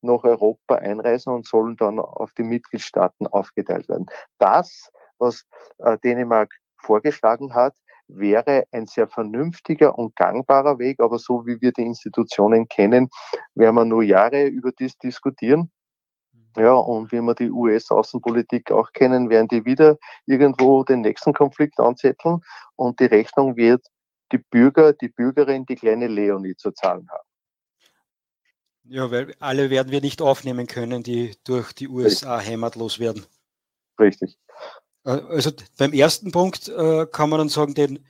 nach Europa einreisen und sollen dann auf die Mitgliedstaaten aufgeteilt werden. Das, was äh, Dänemark vorgeschlagen hat, wäre ein sehr vernünftiger und gangbarer Weg, aber so wie wir die Institutionen kennen, werden wir nur Jahre über dies diskutieren. Ja, und wie wir die US-Außenpolitik auch kennen, werden die wieder irgendwo den nächsten Konflikt anzetteln und die Rechnung wird die Bürger, die Bürgerin, die kleine Leonie zu zahlen haben. Ja, weil alle werden wir nicht aufnehmen können, die durch die USA Richtig. heimatlos werden. Richtig. Äh, also beim ersten Punkt äh, kann man dann sagen, den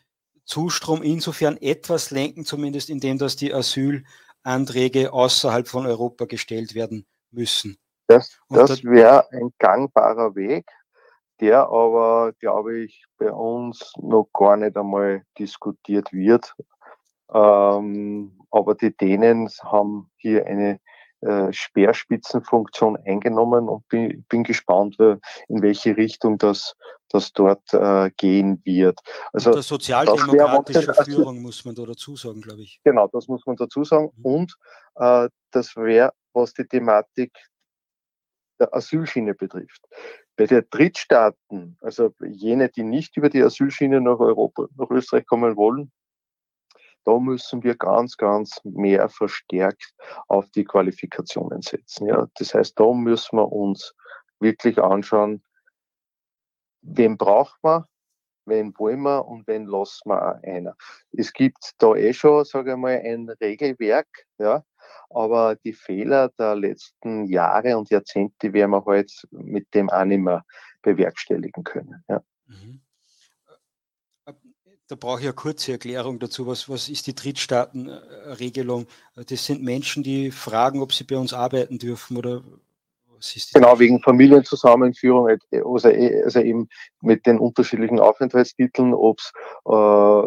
Zustrom insofern etwas lenken, zumindest indem dass die Asylanträge außerhalb von Europa gestellt werden müssen. Das, das wäre ein gangbarer Weg, der aber, glaube ich, bei uns noch gar nicht einmal diskutiert wird. Ähm, aber die Dänen haben hier eine äh, Speerspitzenfunktion eingenommen und bin, bin gespannt, in welche Richtung das, das dort äh, gehen wird. Also Unter sozialdemokratischer Führung muss man da dazu sagen, glaube ich. Genau, das muss man dazu sagen. Mhm. Und äh, das wäre, was die Thematik der Asylschiene betrifft. Bei den Drittstaaten, also jene, die nicht über die Asylschiene nach Europa, nach Österreich kommen wollen, da müssen wir ganz, ganz mehr verstärkt auf die Qualifikationen setzen. Ja, das heißt, da müssen wir uns wirklich anschauen, wen braucht man, wen wollen wir und wen lassen wir auch einer. Es gibt da eh schon, sage ich mal, ein Regelwerk, ja, aber die Fehler der letzten Jahre und Jahrzehnte werden wir halt mit dem auch nicht mehr bewerkstelligen können. Ja. Mhm. Da brauche ich eine kurze Erklärung dazu. Was, was ist die Drittstaatenregelung? Das sind Menschen, die fragen, ob sie bei uns arbeiten dürfen oder was ist Genau, wegen Familienzusammenführung, also, also eben mit den unterschiedlichen Aufenthaltstiteln, ob es äh,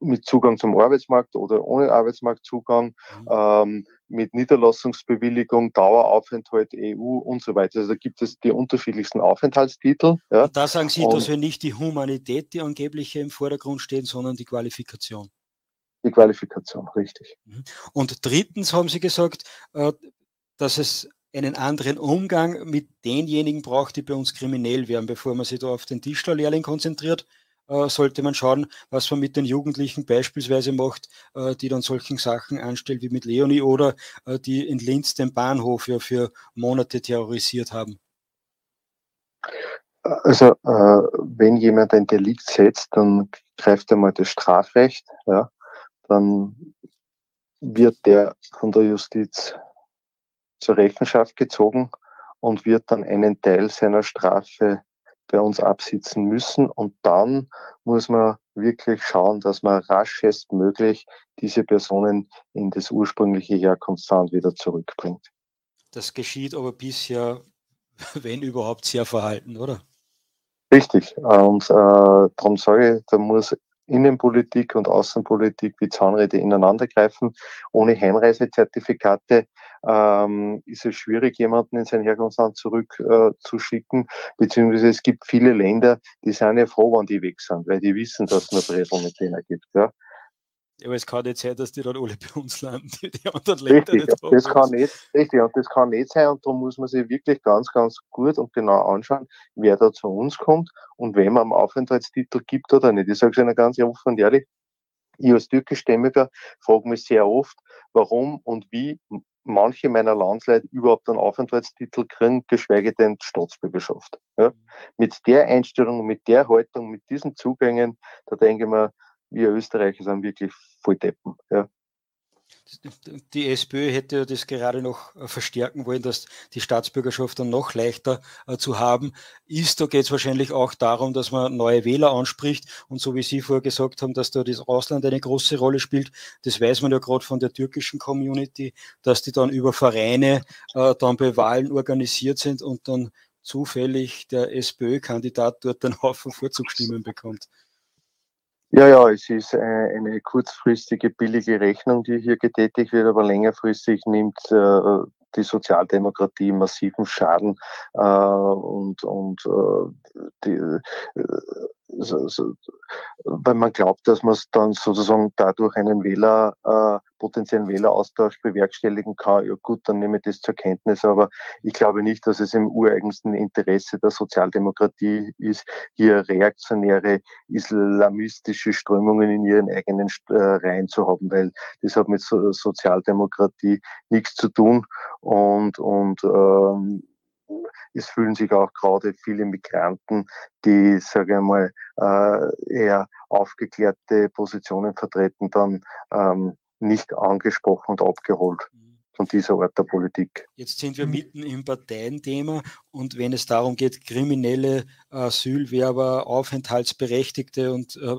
mit Zugang zum Arbeitsmarkt oder ohne Arbeitsmarktzugang, mhm. ähm, mit Niederlassungsbewilligung, Daueraufenthalt EU und so weiter. Also da gibt es die unterschiedlichsten Aufenthaltstitel. Ja. Da sagen Sie, und dass wir nicht die Humanität, die angebliche im Vordergrund stehen, sondern die Qualifikation. Die Qualifikation, richtig. Mhm. Und drittens haben Sie gesagt, äh, dass es einen anderen Umgang mit denjenigen braucht, die bei uns kriminell werden, bevor man sich da auf den Tischlerlehrling konzentriert sollte man schauen, was man mit den Jugendlichen beispielsweise macht, äh, die dann solchen Sachen anstellt wie mit Leonie oder äh, die in Linz den Bahnhof ja für Monate terrorisiert haben. Also äh, wenn jemand ein Delikt setzt, dann greift einmal das Strafrecht, ja, dann wird der von der Justiz zur Rechenschaft gezogen und wird dann einen Teil seiner Strafe bei uns absitzen müssen. Und dann muss man wirklich schauen, dass man raschestmöglich diese Personen in das ursprüngliche Herkunftsland wieder zurückbringt. Das geschieht aber bisher, wenn überhaupt, sehr verhalten, oder? Richtig. Und äh, darum sage ich, da muss Innenpolitik und Außenpolitik wie Zahnräder ineinandergreifen. Ohne Heimreisezertifikate ähm, ist es schwierig, jemanden in sein Herkunftsland zurückzuschicken. Äh, Beziehungsweise es gibt viele Länder, die sind ja froh, wenn die weg sind, weil die wissen, dass es nur Bresel mit denen gibt. Ja. Aber es kann nicht sein, dass die dann alle bei uns landen, die, die anderen Länder richtig, nicht das kann nicht, Richtig, und das kann nicht sein und darum muss man sich wirklich ganz, ganz gut und genau anschauen, wer da zu uns kommt und wem man am Aufenthaltstitel gibt oder nicht. Ich sage es Ihnen ganz offen und ehrlich, ich als türkischstämmiger frage mich sehr oft, warum und wie manche meiner Landsleute überhaupt einen Aufenthaltstitel kriegen, geschweige denn Staatsbürgerschaft. Ja. Mit der Einstellung, mit der Haltung, mit diesen Zugängen, da denke ich mir, wir Österreicher sind wirklich voll Deppen. Ja. Die SPÖ hätte das gerade noch äh, verstärken wollen, dass die Staatsbürgerschaft dann noch leichter äh, zu haben ist. Da geht es wahrscheinlich auch darum, dass man neue Wähler anspricht. Und so wie Sie vorher gesagt haben, dass da das Ausland eine große Rolle spielt, das weiß man ja gerade von der türkischen Community, dass die dann über Vereine äh, dann bei Wahlen organisiert sind und dann zufällig der SPÖ-Kandidat dort einen Haufen Vorzugsstimmen bekommt. Ja, ja, es ist äh, eine kurzfristige billige Rechnung, die hier getätigt wird, aber längerfristig nimmt äh, die Sozialdemokratie massiven Schaden äh, und, und die, weil man glaubt, dass man dann sozusagen dadurch einen Wähler, äh, potenziellen Wähleraustausch bewerkstelligen kann. Ja gut, dann nehme ich das zur Kenntnis, aber ich glaube nicht, dass es im ureigensten Interesse der Sozialdemokratie ist, hier reaktionäre islamistische Strömungen in ihren eigenen äh, Reihen zu haben, weil das hat mit so Sozialdemokratie nichts zu tun und, und ähm, es fühlen sich auch gerade viele Migranten, die, sage ich mal, äh, eher aufgeklärte Positionen vertreten, dann ähm, nicht angesprochen und abgeholt mhm. von dieser Art der Politik. Jetzt sind wir mitten im Parteienthema und wenn es darum geht, kriminelle Asylwerber, Aufenthaltsberechtigte und äh,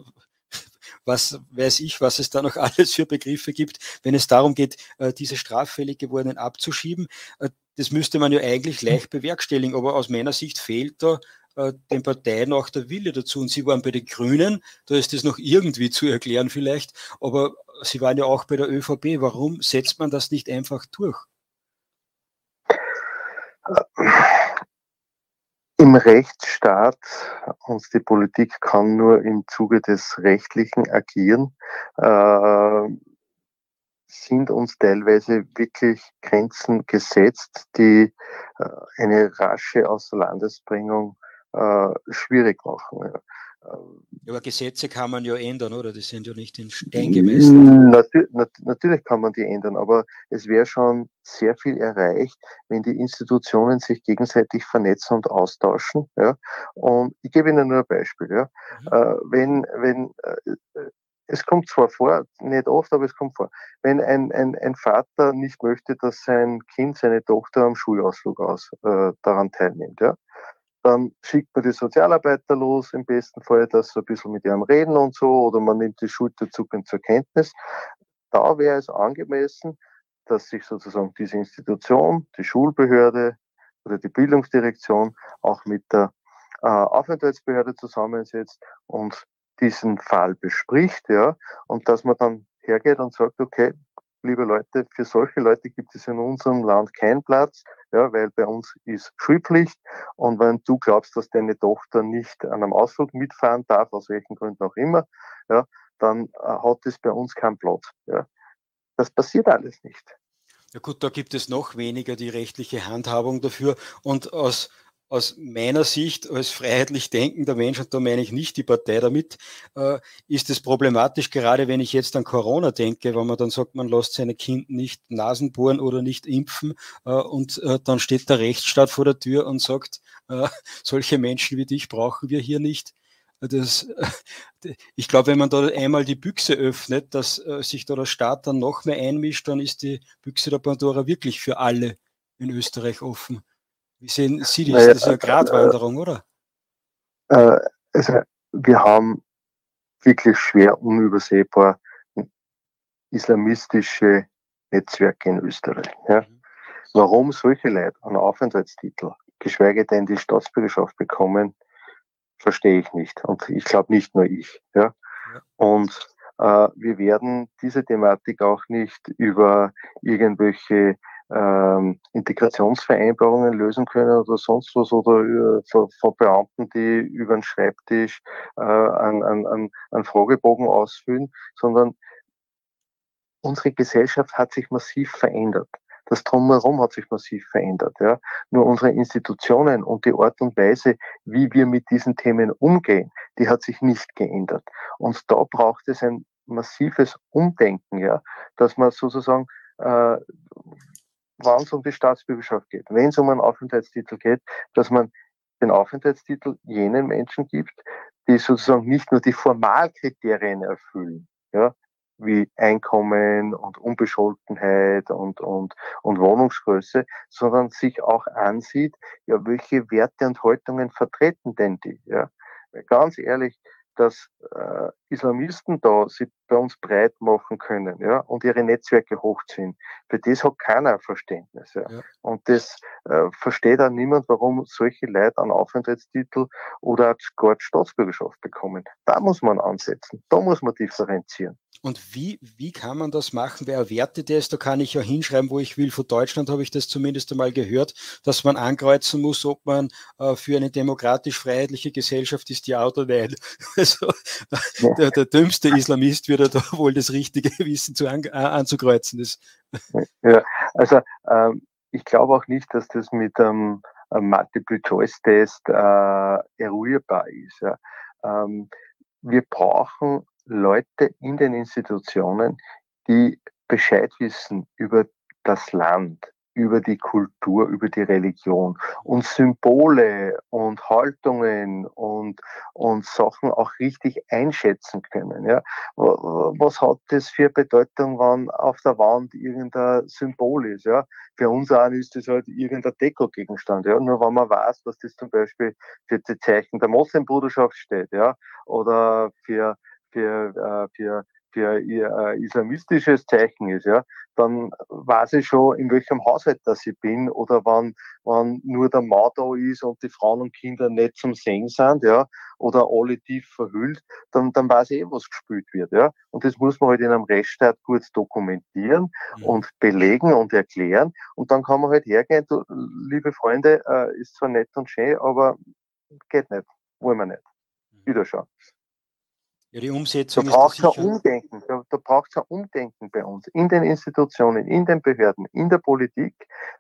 was weiß ich, was es da noch alles für Begriffe gibt, wenn es darum geht, äh, diese straffällig gewordenen abzuschieben. Äh, das müsste man ja eigentlich leicht bewerkstelligen, aber aus meiner Sicht fehlt da äh, den Parteien auch der Wille dazu. Und sie waren bei den Grünen, da ist das noch irgendwie zu erklären vielleicht, aber sie waren ja auch bei der ÖVP. Warum setzt man das nicht einfach durch? Im Rechtsstaat und die Politik kann nur im Zuge des Rechtlichen agieren, äh, sind uns teilweise wirklich Grenzen gesetzt, die äh, eine rasche Außerlandesbringung äh, schwierig machen. Ja. Aber Gesetze kann man ja ändern, oder? Die sind ja nicht in Stein gemeißelt. Nat natürlich kann man die ändern, aber es wäre schon sehr viel erreicht, wenn die Institutionen sich gegenseitig vernetzen und austauschen. Ja? Und ich gebe Ihnen nur ein Beispiel. Ja? Mhm. Äh, wenn, wenn äh, es kommt zwar vor, nicht oft, aber es kommt vor, wenn ein, ein, ein Vater nicht möchte, dass sein Kind, seine Tochter am Schulausflug aus, äh, daran teilnimmt, ja, dann schickt man die Sozialarbeiter los, im besten Fall, dass sie ein bisschen mit ihrem reden und so, oder man nimmt die Schulterzuckend zur Kenntnis. Da wäre es angemessen, dass sich sozusagen diese Institution, die Schulbehörde oder die Bildungsdirektion auch mit der äh, Aufenthaltsbehörde zusammensetzt und diesen Fall bespricht, ja, und dass man dann hergeht und sagt, okay, liebe Leute, für solche Leute gibt es in unserem Land keinen Platz, ja, weil bei uns ist Schulpflicht und wenn du glaubst, dass deine Tochter nicht an einem Ausflug mitfahren darf, aus welchen Gründen auch immer, ja, dann äh, hat es bei uns keinen Platz. Ja. Das passiert alles nicht. Ja gut, da gibt es noch weniger die rechtliche Handhabung dafür und aus aus meiner Sicht als freiheitlich denkender Mensch, und da meine ich nicht die Partei damit, äh, ist es problematisch, gerade wenn ich jetzt an Corona denke, wenn man dann sagt, man lässt seine Kinder nicht Nasen bohren oder nicht impfen äh, und äh, dann steht der Rechtsstaat vor der Tür und sagt, äh, solche Menschen wie dich brauchen wir hier nicht. Das, ich glaube, wenn man da einmal die Büchse öffnet, dass äh, sich da der Staat dann noch mehr einmischt, dann ist die Büchse der Pandora wirklich für alle in Österreich offen. Wie sehen Sie das? Naja, das ist eine Gratwanderung, äh, oder? Äh, also, wir haben wirklich schwer unübersehbar islamistische Netzwerke in Österreich. Ja. Mhm. Warum solche Leute einen Aufenthaltstitel, geschweige denn die Staatsbürgerschaft bekommen, verstehe ich nicht. Und ich glaube nicht nur ich. Ja. Und äh, wir werden diese Thematik auch nicht über irgendwelche ähm, Integrationsvereinbarungen lösen können oder sonst was oder äh, von, Beamten, die über den Schreibtisch äh, einen, einen, einen Fragebogen ausfüllen, sondern unsere Gesellschaft hat sich massiv verändert. Das Drumherum hat sich massiv verändert. Ja. Nur unsere Institutionen und die Art und Weise, wie wir mit diesen Themen umgehen, die hat sich nicht geändert. Und da braucht es ein massives Umdenken, ja, dass man sozusagen äh, wann es um die Staatsbürgerschaft geht, wenn es um einen Aufenthaltstitel geht, dass man den Aufenthaltstitel jenen Menschen gibt, die sozusagen nicht nur die Formalkriterien erfüllen, ja, wie Einkommen und Unbescholtenheit und, und, und Wohnungsgröße, sondern sich auch ansieht, ja, welche Werte und Haltungen vertreten denn die, ja. Ganz ehrlich, dass äh, Islamisten da sich bei uns breit machen können, ja, und ihre Netzwerke hochziehen. Für das hat keiner Verständnis, ja. ja. Und das äh, versteht auch niemand, warum solche Leute einen Aufenthaltstitel oder gar Staatsbürgerschaft bekommen. Da muss man ansetzen, da muss man differenzieren. Und wie, wie kann man das machen? Wer erwertet das? Da kann ich ja hinschreiben, wo ich will. Von Deutschland habe ich das zumindest einmal gehört, dass man ankreuzen muss, ob man äh, für eine demokratisch-freiheitliche Gesellschaft ist, ja oder nein. Also ja. Der, der, dümmste Islamist würde da wohl das richtige Wissen zu an, äh, anzukreuzen. Das. Ja, also ähm, ich glaube auch nicht, dass das mit einem, einem Multiple-Choice-Test äh, eruierbar ist. Ja. Ähm, wir brauchen Leute in den Institutionen, die Bescheid wissen über das Land, über die Kultur, über die Religion und Symbole und Haltungen und, und Sachen auch richtig einschätzen können. Ja? Was hat das für Bedeutung, wenn auf der Wand irgendein Symbol ist? Ja? Für uns auch ist das halt irgendein Dekogegenstand. Ja? Nur wenn man weiß, dass das zum Beispiel für die Zeichen der Moslembruderschaft steht ja? oder für für, äh, für, für ihr islamistisches Zeichen ist, ja, dann weiß ich schon, in welchem Haushalt das ich bin oder wann, wann nur der Mann da ist und die Frauen und Kinder nicht zum Sehen sind, ja, oder alle tief verhüllt, dann, dann weiß ich eh, was gespielt wird, ja. Und das muss man halt in einem Rechtsstaat gut dokumentieren mhm. und belegen und erklären. Und dann kann man halt hergehen, du, liebe Freunde, äh, ist zwar nett und schön, aber geht nicht, wollen wir nicht. Mhm. Ja, die Umsetzung da braucht es ein Umdenken. Da, da braucht es ein Umdenken bei uns, in den Institutionen, in den Behörden, in der Politik,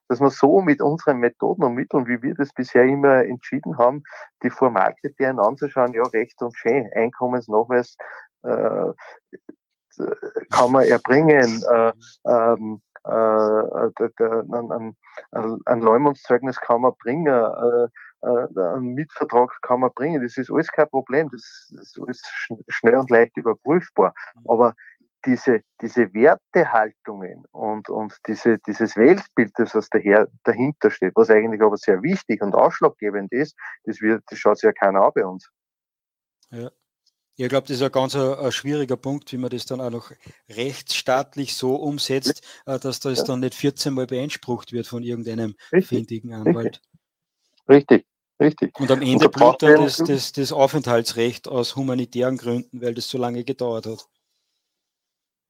dass wir so mit unseren Methoden und Mitteln, wie wir das bisher immer entschieden haben, die Formalkriterien anzuschauen, ja, Recht und schön, Einkommensnachweis äh, kann man erbringen, äh, ähm, äh, ein, ein, ein Leumundszeugnis kann man bringen, äh, äh, einen Mietvertrag kann man bringen. Das ist alles kein Problem. Das, das ist schnell und leicht überprüfbar. Mhm. Aber diese, diese Wertehaltungen und, und diese, dieses Weltbild, das was daher, dahinter steht, was eigentlich aber sehr wichtig und ausschlaggebend ist, das, wird, das schaut sich ja keiner an bei uns. Ja. Ich glaube, das ist ein ganz ein, ein, schwieriger Punkt, wie man das dann auch noch rechtsstaatlich so umsetzt, äh, dass das ja. dann nicht 14 Mal beansprucht wird von irgendeinem Richtig. findigen Anwalt. Richtig. Richtig. Und am Ende blüht dann das, das, das Aufenthaltsrecht aus humanitären Gründen, weil das so lange gedauert hat.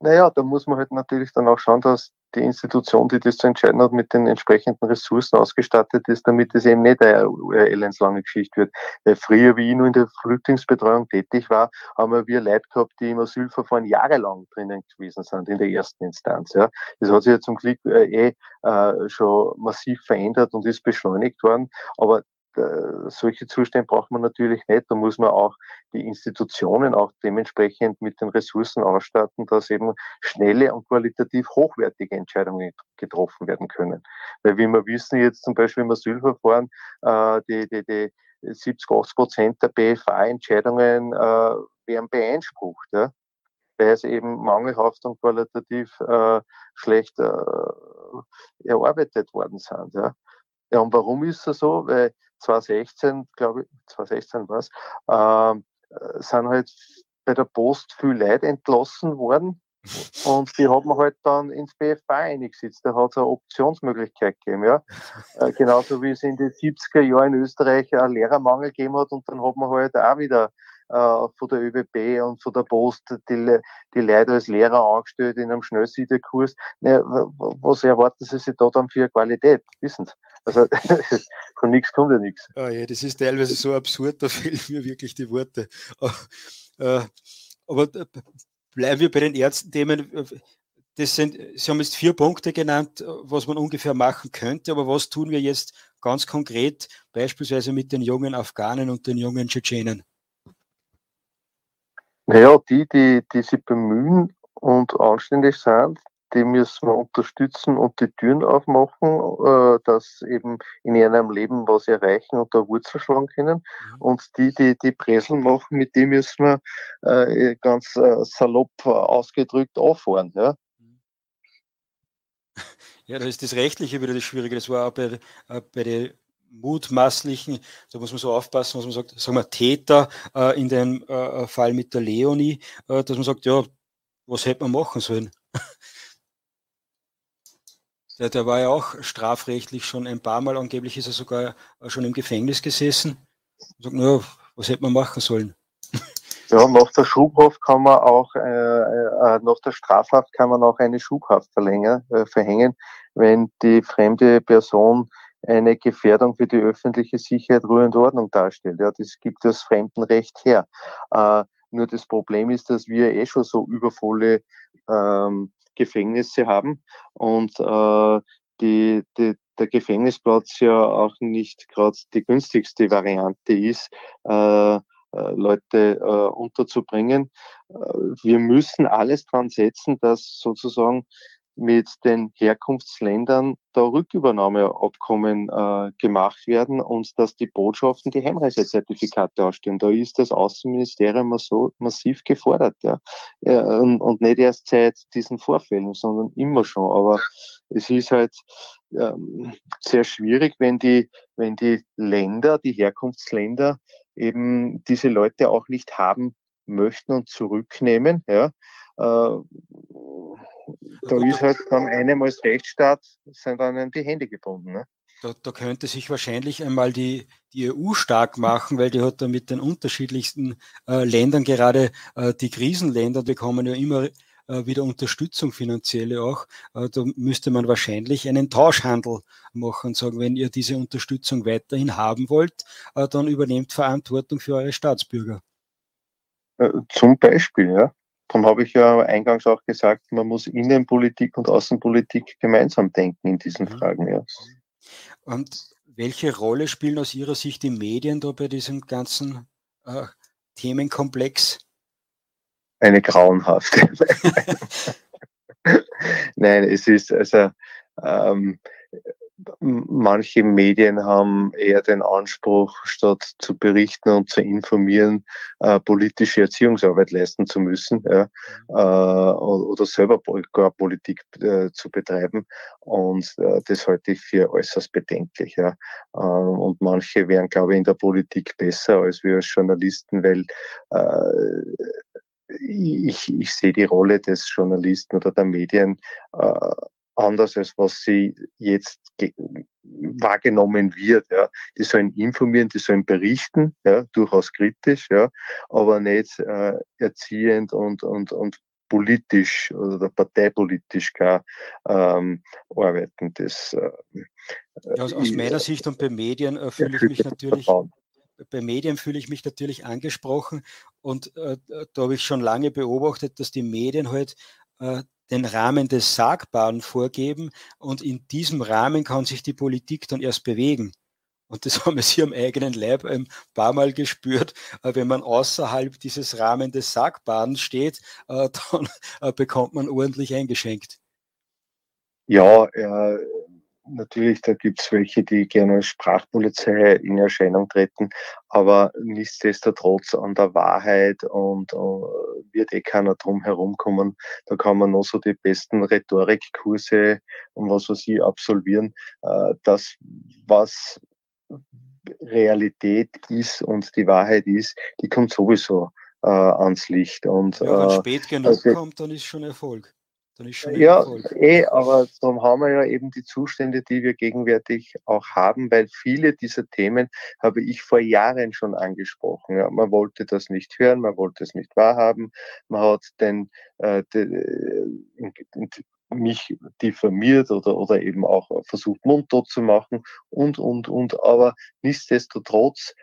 Naja, da muss man halt natürlich dann auch schauen, dass die Institution, die das zu entscheiden hat, mit den entsprechenden Ressourcen ausgestattet ist, damit es eben nicht eine elendslange Geschichte wird. Weil früher, wie ich nur in der Flüchtlingsbetreuung tätig war, haben wir Leute gehabt, die im Asylverfahren jahrelang drinnen gewesen sind, in der ersten Instanz. Ja. Das hat sich ja zum Glück äh, eh äh, schon massiv verändert und ist beschleunigt worden. Aber solche Zustände braucht man natürlich nicht. Da muss man auch die Institutionen auch dementsprechend mit den Ressourcen ausstatten, dass eben schnelle und qualitativ hochwertige Entscheidungen getroffen werden können. Weil wie wir wissen, jetzt zum Beispiel im Asylverfahren, äh, die, die, die 70, 80 Prozent der BFA-Entscheidungen äh, werden beeinsprucht. Ja? weil es eben mangelhaft und qualitativ äh, schlecht äh, erarbeitet worden sind. Ja. Ja, und warum ist es so? Weil 2016, glaube ich, 2016 war es, äh, sind halt bei der Post viel Leute entlassen worden. Und die hat man halt dann ins BFA eingesetzt. Da hat es eine Optionsmöglichkeit gegeben, ja. Äh, genauso wie es in den 70er Jahren in Österreich einen Lehrermangel gegeben hat und dann hat man halt auch wieder äh, von der ÖBB und von der Post die, die Leute als Lehrer angestellt in einem Schnellsiederkurs. Naja, was erwarten Sie sich da dann für Qualität? Wissen Sie? Also von nichts kommt ja nichts. Oh ja, das ist teilweise so absurd, da fehlen mir wirklich die Worte. Äh, aber äh, bleiben wir bei den Ärzten-Themen. Das sind, Sie haben jetzt vier Punkte genannt, was man ungefähr machen könnte, aber was tun wir jetzt ganz konkret, beispielsweise mit den jungen Afghanen und den jungen Tschetschenen? Naja, die, die, die sich bemühen und anständig sind, die müssen wir unterstützen und die Türen aufmachen, äh, dass eben in ihrem Leben was erreichen und da Wurzel schlagen können. Mhm. Und die, die die Präsel machen, mit denen müssen wir äh, ganz äh, salopp ausgedrückt auffahren. Ja? Ja, das ist das Rechtliche wieder das Schwierige. Das war auch bei, äh, bei den mutmaßlichen, da muss man so aufpassen, was man sagt, sagen wir Täter äh, in dem äh, Fall mit der Leonie, äh, dass man sagt, ja, was hätte man machen sollen? der, der war ja auch strafrechtlich schon ein paar Mal, angeblich ist er sogar schon im Gefängnis gesessen. Sagt, ja, was hätte man machen sollen? Ja, nach der Schubhaft kann man auch, äh, äh, nach der Strafhaft kann man auch eine Schubhaft verlängern, äh, verhängen, wenn die fremde Person eine Gefährdung für die öffentliche Sicherheit, Ruhe und Ordnung darstellt. Ja, das gibt das Fremdenrecht her. Äh, nur das Problem ist, dass wir eh schon so übervolle ähm, Gefängnisse haben und äh, die, die, der Gefängnisplatz ja auch nicht gerade die günstigste Variante ist, äh, äh Leute äh, unterzubringen. Äh, wir müssen alles dran setzen, dass sozusagen mit den Herkunftsländern da Rückübernahmeabkommen äh, gemacht werden und dass die Botschaften die Heimreisezertifikate ausstellen. Da ist das Außenministerium so massiv gefordert. Ja. und, und, nicht erst seit diesen Vorfällen, sondern immer schon. Aber es ist halt ähm, sehr schwierig, wenn die, wenn die Länder, die Herkunftsländer eben diese Leute auch nicht haben möchten und zurücknehmen. Ja. Äh, da ist halt dann einem als Rechtsstaat sind dann die Hände gebunden. Ne? Da, da, könnte sich wahrscheinlich einmal die, die EU stark machen, weil die hat da mit den unterschiedlichsten äh, Ländern, gerade äh, die Krisenländer bekommen ja immer äh, wieder Unterstützung finanzielle auch. Äh, da müsste man wahrscheinlich einen Tauschhandel machen und sagen, wenn ihr diese Unterstützung weiterhin haben wollt, äh, dann übernehmt Verantwortung für eure Staatsbürger. Zum Beispiel, ja. Darum habe ich ja eingangs auch gesagt, man muss Innenpolitik und Außenpolitik gemeinsam denken in diesen mhm. Fragen. Ja. Und welche Rolle spielen aus Ihrer Sicht die Medien da bei diesem ganzen äh, Themenkomplex? Eine grauenhafte. Nein, es ist also ähm, manche Medien haben eher den Anspruch, statt zu berichten und zu informieren, äh, politische Erziehungsarbeit leisten zu müssen ja, mhm. äh, oder selber gar Politik äh, zu betreiben. Und äh, das halte ich für äußerst bedenklich. Ja. Äh, und manche wären, glaube ich, in der Politik besser als wir als Journalisten, weil äh, ich, ich sehe die Rolle des Journalisten oder der Medien anders, als was sie jetzt wahrgenommen wird. Ja. Die sollen informieren, die sollen berichten, ja, durchaus kritisch, ja, aber nicht äh, erziehend und, und, und politisch oder parteipolitisch gar ähm, arbeiten. Das, äh, ja, aus, aus, meiner Sicht und bei Medien äh, fühle ich mich natürlich. Vertrauen bei Medien fühle ich mich natürlich angesprochen und äh, da habe ich schon lange beobachtet, dass die Medien halt äh, den Rahmen des Sagbaren vorgeben und in diesem Rahmen kann sich die Politik dann erst bewegen. Und das haben wir hier am eigenen Leib ein paar Mal gespürt. Äh, wenn man außerhalb dieses Rahmen des Sagbaren steht, äh, dann bekommt man ordentlich eingeschenkt. Ja, äh, natürlich, da gibt es welche, die gerne als Sprachpolizei in Erscheinung treten, aber nichtsdestotrotz an der Wahrheit und uh, wird eh keiner drum herumkommen. Da kann man noch so die besten Rhetorikkurse und was weiß ich absolvieren. Uh, das, was Realität ist und die Wahrheit ist, die kommt sowieso uh, ans Licht. Und, ja, wenn spät genug also, kommt, dann ist schon Erfolg. Ja, eh, aber darum haben wir ja eben die Zustände, die wir gegenwärtig auch haben, weil viele dieser Themen habe ich vor Jahren schon angesprochen. Ja, man wollte das nicht hören, man wollte es nicht wahrhaben, man hat den, äh, den äh, mich diffamiert oder, oder eben auch versucht mundtot zu machen und, und, und. Aber nichtsdestotrotz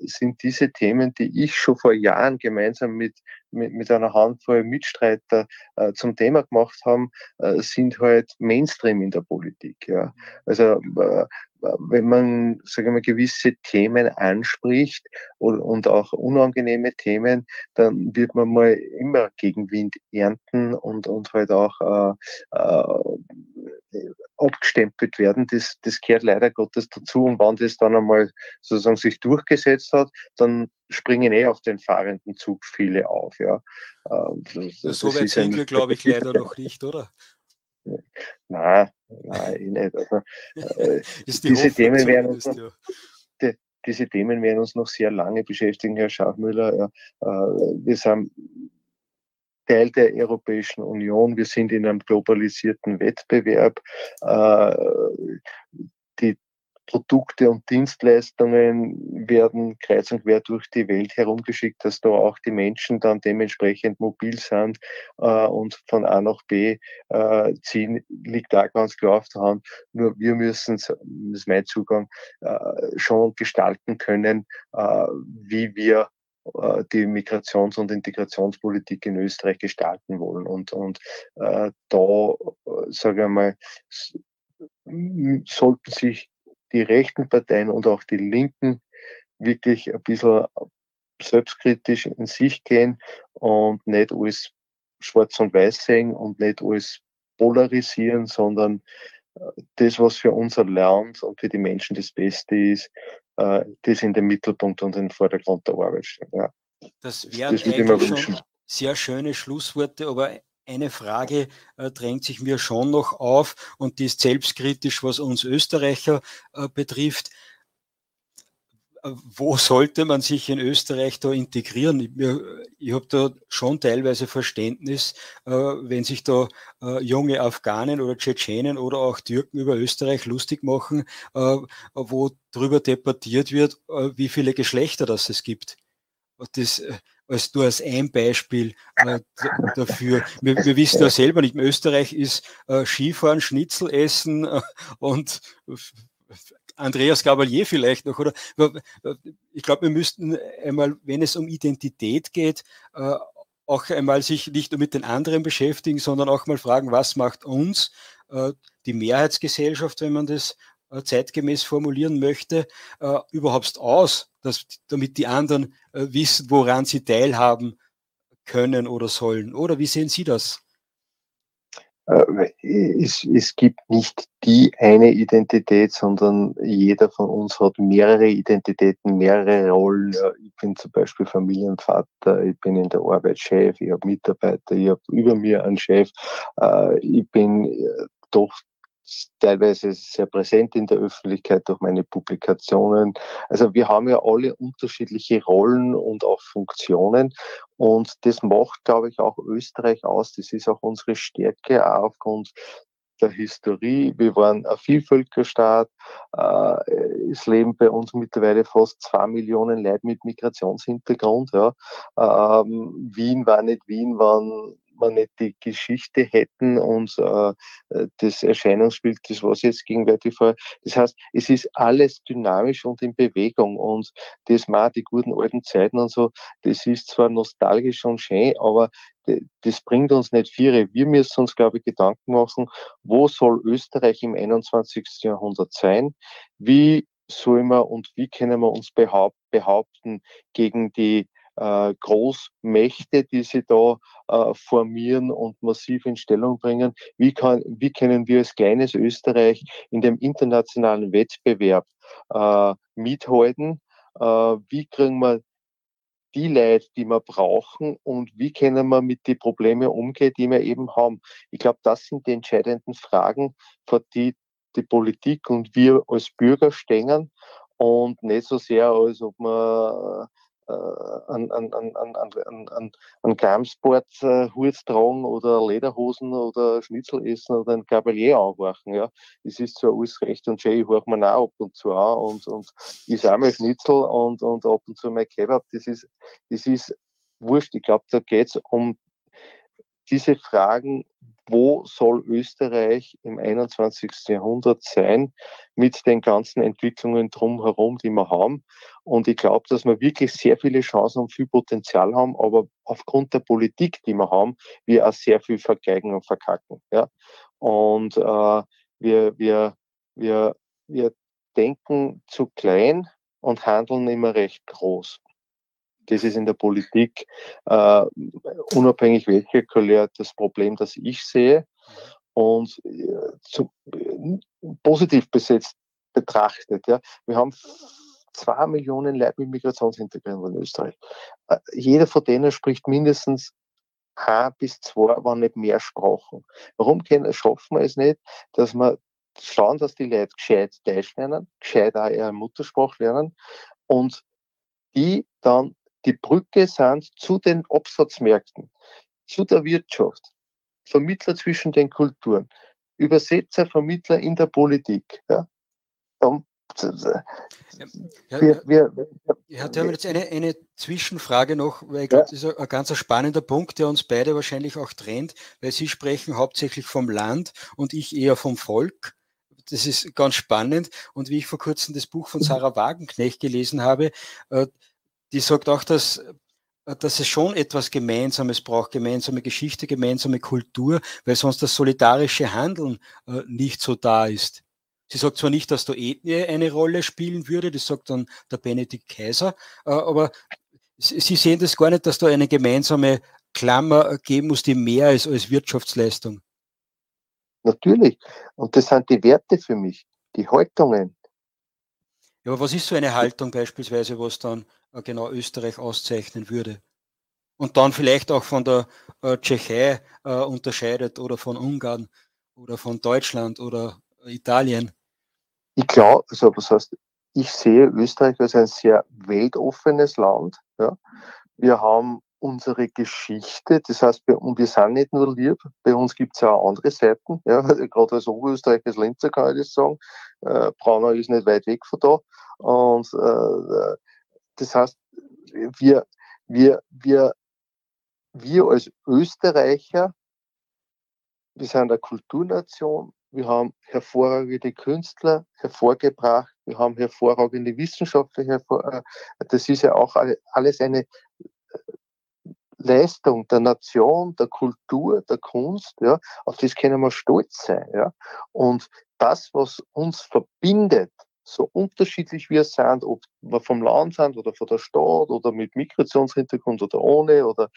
sind diese Themen, die ich schon vor Jahren gemeinsam mit, mit, mit einer Handvoll Mitstreiter äh, zum Thema gemacht haben, äh, sind halt Mainstream in der Politik. Ja. Also äh, wenn man, sagen wir gewisse Themen anspricht und, und auch unangenehme Themen, dann wird man mal immer Gegenwind ernten und, und halt auch äh, äh, abgestempelt werden. Das, das gehört leider Gottes dazu. Und wenn das dann einmal sozusagen sich durchgesetzt hat, dann springen eh auf den fahrenden Zug viele auf. Ja. Das, so weit sind wir, glaube ich, leider noch nicht, oder? Nein, nein, ich nicht. Also, äh, diese Themen werden uns noch, die, diese Themen werden uns noch sehr lange beschäftigen, Herr Schachmüller. Äh, wir sind Teil der Europäischen Union. Wir sind in einem globalisierten Wettbewerb. Äh, die Produkte und Dienstleistungen werden kreuz und quer durch die Welt herumgeschickt, dass da auch die Menschen dann dementsprechend mobil sind äh, und von A nach B äh, ziehen, liegt da ganz klar auf der Hand. Nur wir müssen, das ist mein Zugang, schon gestalten können, wie wir die Migrations- und Integrationspolitik in Österreich gestalten wollen. Und, und äh, da, äh, sage ich mal, sollten sich die rechten Parteien und auch die Linken wirklich ein bisschen selbstkritisch in sich gehen und nicht alles schwarz und weiß sehen und nicht alles polarisieren, sondern äh, das, was für unser Land und für die Menschen das Beste ist, äh, das in den Mittelpunkt und in den Vordergrund der Arbeit stellen. Ja. Das wären das eigentlich schon sehr schöne Schlussworte, aber eine Frage äh, drängt sich mir schon noch auf und die ist selbstkritisch, was uns Österreicher äh, betrifft. Äh, wo sollte man sich in Österreich da integrieren? Ich, ich habe da schon teilweise Verständnis, äh, wenn sich da äh, junge Afghanen oder Tschetschenen oder auch Türken über Österreich lustig machen, äh, wo darüber debattiert wird, wie viele Geschlechter das es gibt. Das, als nur als ein Beispiel äh, dafür. Wir, wir, wissen ja selber nicht, in Österreich ist äh, Skifahren, Schnitzel essen äh, und Andreas Gabalier vielleicht noch, oder? Ich glaube, wir müssten einmal, wenn es um Identität geht, äh, auch einmal sich nicht nur mit den anderen beschäftigen, sondern auch mal fragen, was macht uns äh, die Mehrheitsgesellschaft, wenn man das äh, zeitgemäß formulieren möchte, überhaupt aus, dass, damit die anderen wissen, woran sie teilhaben können oder sollen? Oder wie sehen Sie das? Es, es, gibt nicht die eine Identität, sondern jeder von uns hat mehrere Identitäten, mehrere Rollen. Ich bin zum Beispiel Familienvater, ich bin in der Arbeit Chef, ich habe Mitarbeiter, ich habe über mir einen Chef, ich bin doch teilweise sehr präsent in der Öffentlichkeit durch meine Publikationen. Also wir haben ja alle unterschiedliche Rollen und auch Funktionen und das macht, glaube ich, auch Österreich aus. Das ist auch unsere Stärke auch aufgrund der Historie. Wir waren ein Vielvölkerstaat. Äh, es leben bei uns mittlerweile fast zwei Millionen Leute mit Migrationshintergrund. Ja. Ähm, Wien war nicht Wien, waren wir nicht die Geschichte hätten und äh, das Erscheinungsbild, das was jetzt gegenwärtig vor. Das heißt, es ist alles dynamisch und in Bewegung und das mal die guten alten Zeiten und so, das ist zwar nostalgisch und schön, aber das bringt uns nicht viel. Wir müssen uns, glaube ich, Gedanken machen, wo soll Österreich im 21. Jahrhundert sein? Wie soll man und wie können wir uns behaupten gegen die äh, Großmächte, die sie da äh, formieren und massiv in Stellung bringen. Wie, kann, wie können wir als kleines Österreich in dem internationalen Wettbewerb äh, mithalten? Äh, wie kriegen wir die Leute, die wir brauchen und wie können wir mit den Problemen umgehen, die wir eben haben. Ich glaube, das sind die entscheidenden Fragen, vor die die Politik und wir als Bürger stehen und nicht so sehr, als ob man an, an, an, an, an, an, an Kampfsport äh, Hut tragen oder Lederhosen oder Schnitzel essen oder ein Gabalier anwachen. Ja. Das ist zwar alles recht und schön, ich höre mir auch ab und zu an und, und ich mal Schnitzel und, und ab und zu mal Kebab. Das ist, das ist wurscht. Ich glaube, da geht es um diese Fragen, wo soll Österreich im 21. Jahrhundert sein mit den ganzen Entwicklungen drumherum, die wir haben. Und ich glaube, dass wir wirklich sehr viele Chancen und viel Potenzial haben, aber aufgrund der Politik, die wir haben, wir auch sehr viel vergeigen und verkacken. Ja? Und äh, wir, wir, wir, wir denken zu klein und handeln immer recht groß. Das ist in der Politik, äh, unabhängig welcher Couleur, das Problem, das ich sehe. Und äh, zu, äh, positiv besetzt betrachtet, ja, wir haben zwei Millionen Leute mit Migrationshintergrund in Österreich. Jeder von denen spricht mindestens ein bis zwei, wenn nicht mehr Sprachen. Warum können, schaffen wir es nicht, dass wir schauen, dass die Leute gescheit Deutsch lernen, gescheit auch ihre Muttersprache lernen und die dann die Brücke sind zu den Absatzmärkten, zu der Wirtschaft, Vermittler zwischen den Kulturen, Übersetzer, Vermittler in der Politik. Ja. Dann ja, wir, wir, Herr Thürmann, jetzt eine, eine Zwischenfrage noch, weil ich glaube, das ist ein ganz spannender Punkt, der uns beide wahrscheinlich auch trennt, weil Sie sprechen hauptsächlich vom Land und ich eher vom Volk. Das ist ganz spannend. Und wie ich vor kurzem das Buch von. Sarah Wagenknecht gelesen habe, äh, die sagt auch, dass äh, dass es schon etwas Gemeinsames braucht, gemeinsame Geschichte, gemeinsame Kultur, weil sonst das solidarische Handeln äh, nicht so da ist. Sie sagt zwar nicht, dass da Ethnie eine Rolle spielen würde, das sagt dann der Benedikt Kaiser, äh, aber Sie sehen das gar nicht, dass da eine gemeinsame Klammer geben muss, die mehr ist als Wirtschaftsleistung. Natürlich. Und das sind die Werte für mich, die Haltungen. Ja, aber was ist so eine Haltung beispielsweise, was dann äh, genau Österreich auszeichnen würde? Und dann vielleicht auch von der äh, Tschechei äh, unterscheidet oder von Ungarn oder von Deutschland oder Italien? Ich glaube, also was heißt, ich sehe Österreich als ein sehr weltoffenes Land. Ja. Wir haben unsere Geschichte, das heißt, wir, und wir sind nicht nur lieb, bei uns gibt es auch andere Seiten, ja, gerade als Oberösterreich, als Linzer kann ich das sagen, äh, Braunau ist nicht weit weg von da und äh, das heißt, wir, wir, wir, wir als Österreicher, wir sind eine Kulturnation, wir haben hervorragende Künstler hervorgebracht, wir haben hervorragende Wissenschaftler hervor. Äh, das ist ja auch alles eine äh, Leistung der Nation, der Kultur, der Kunst, ja, auf das können wir stolz sein, ja. Und das, was uns verbindet, so unterschiedlich wir sind, ob wir vom Land sind oder von der Stadt oder mit Migrationshintergrund oder ohne oder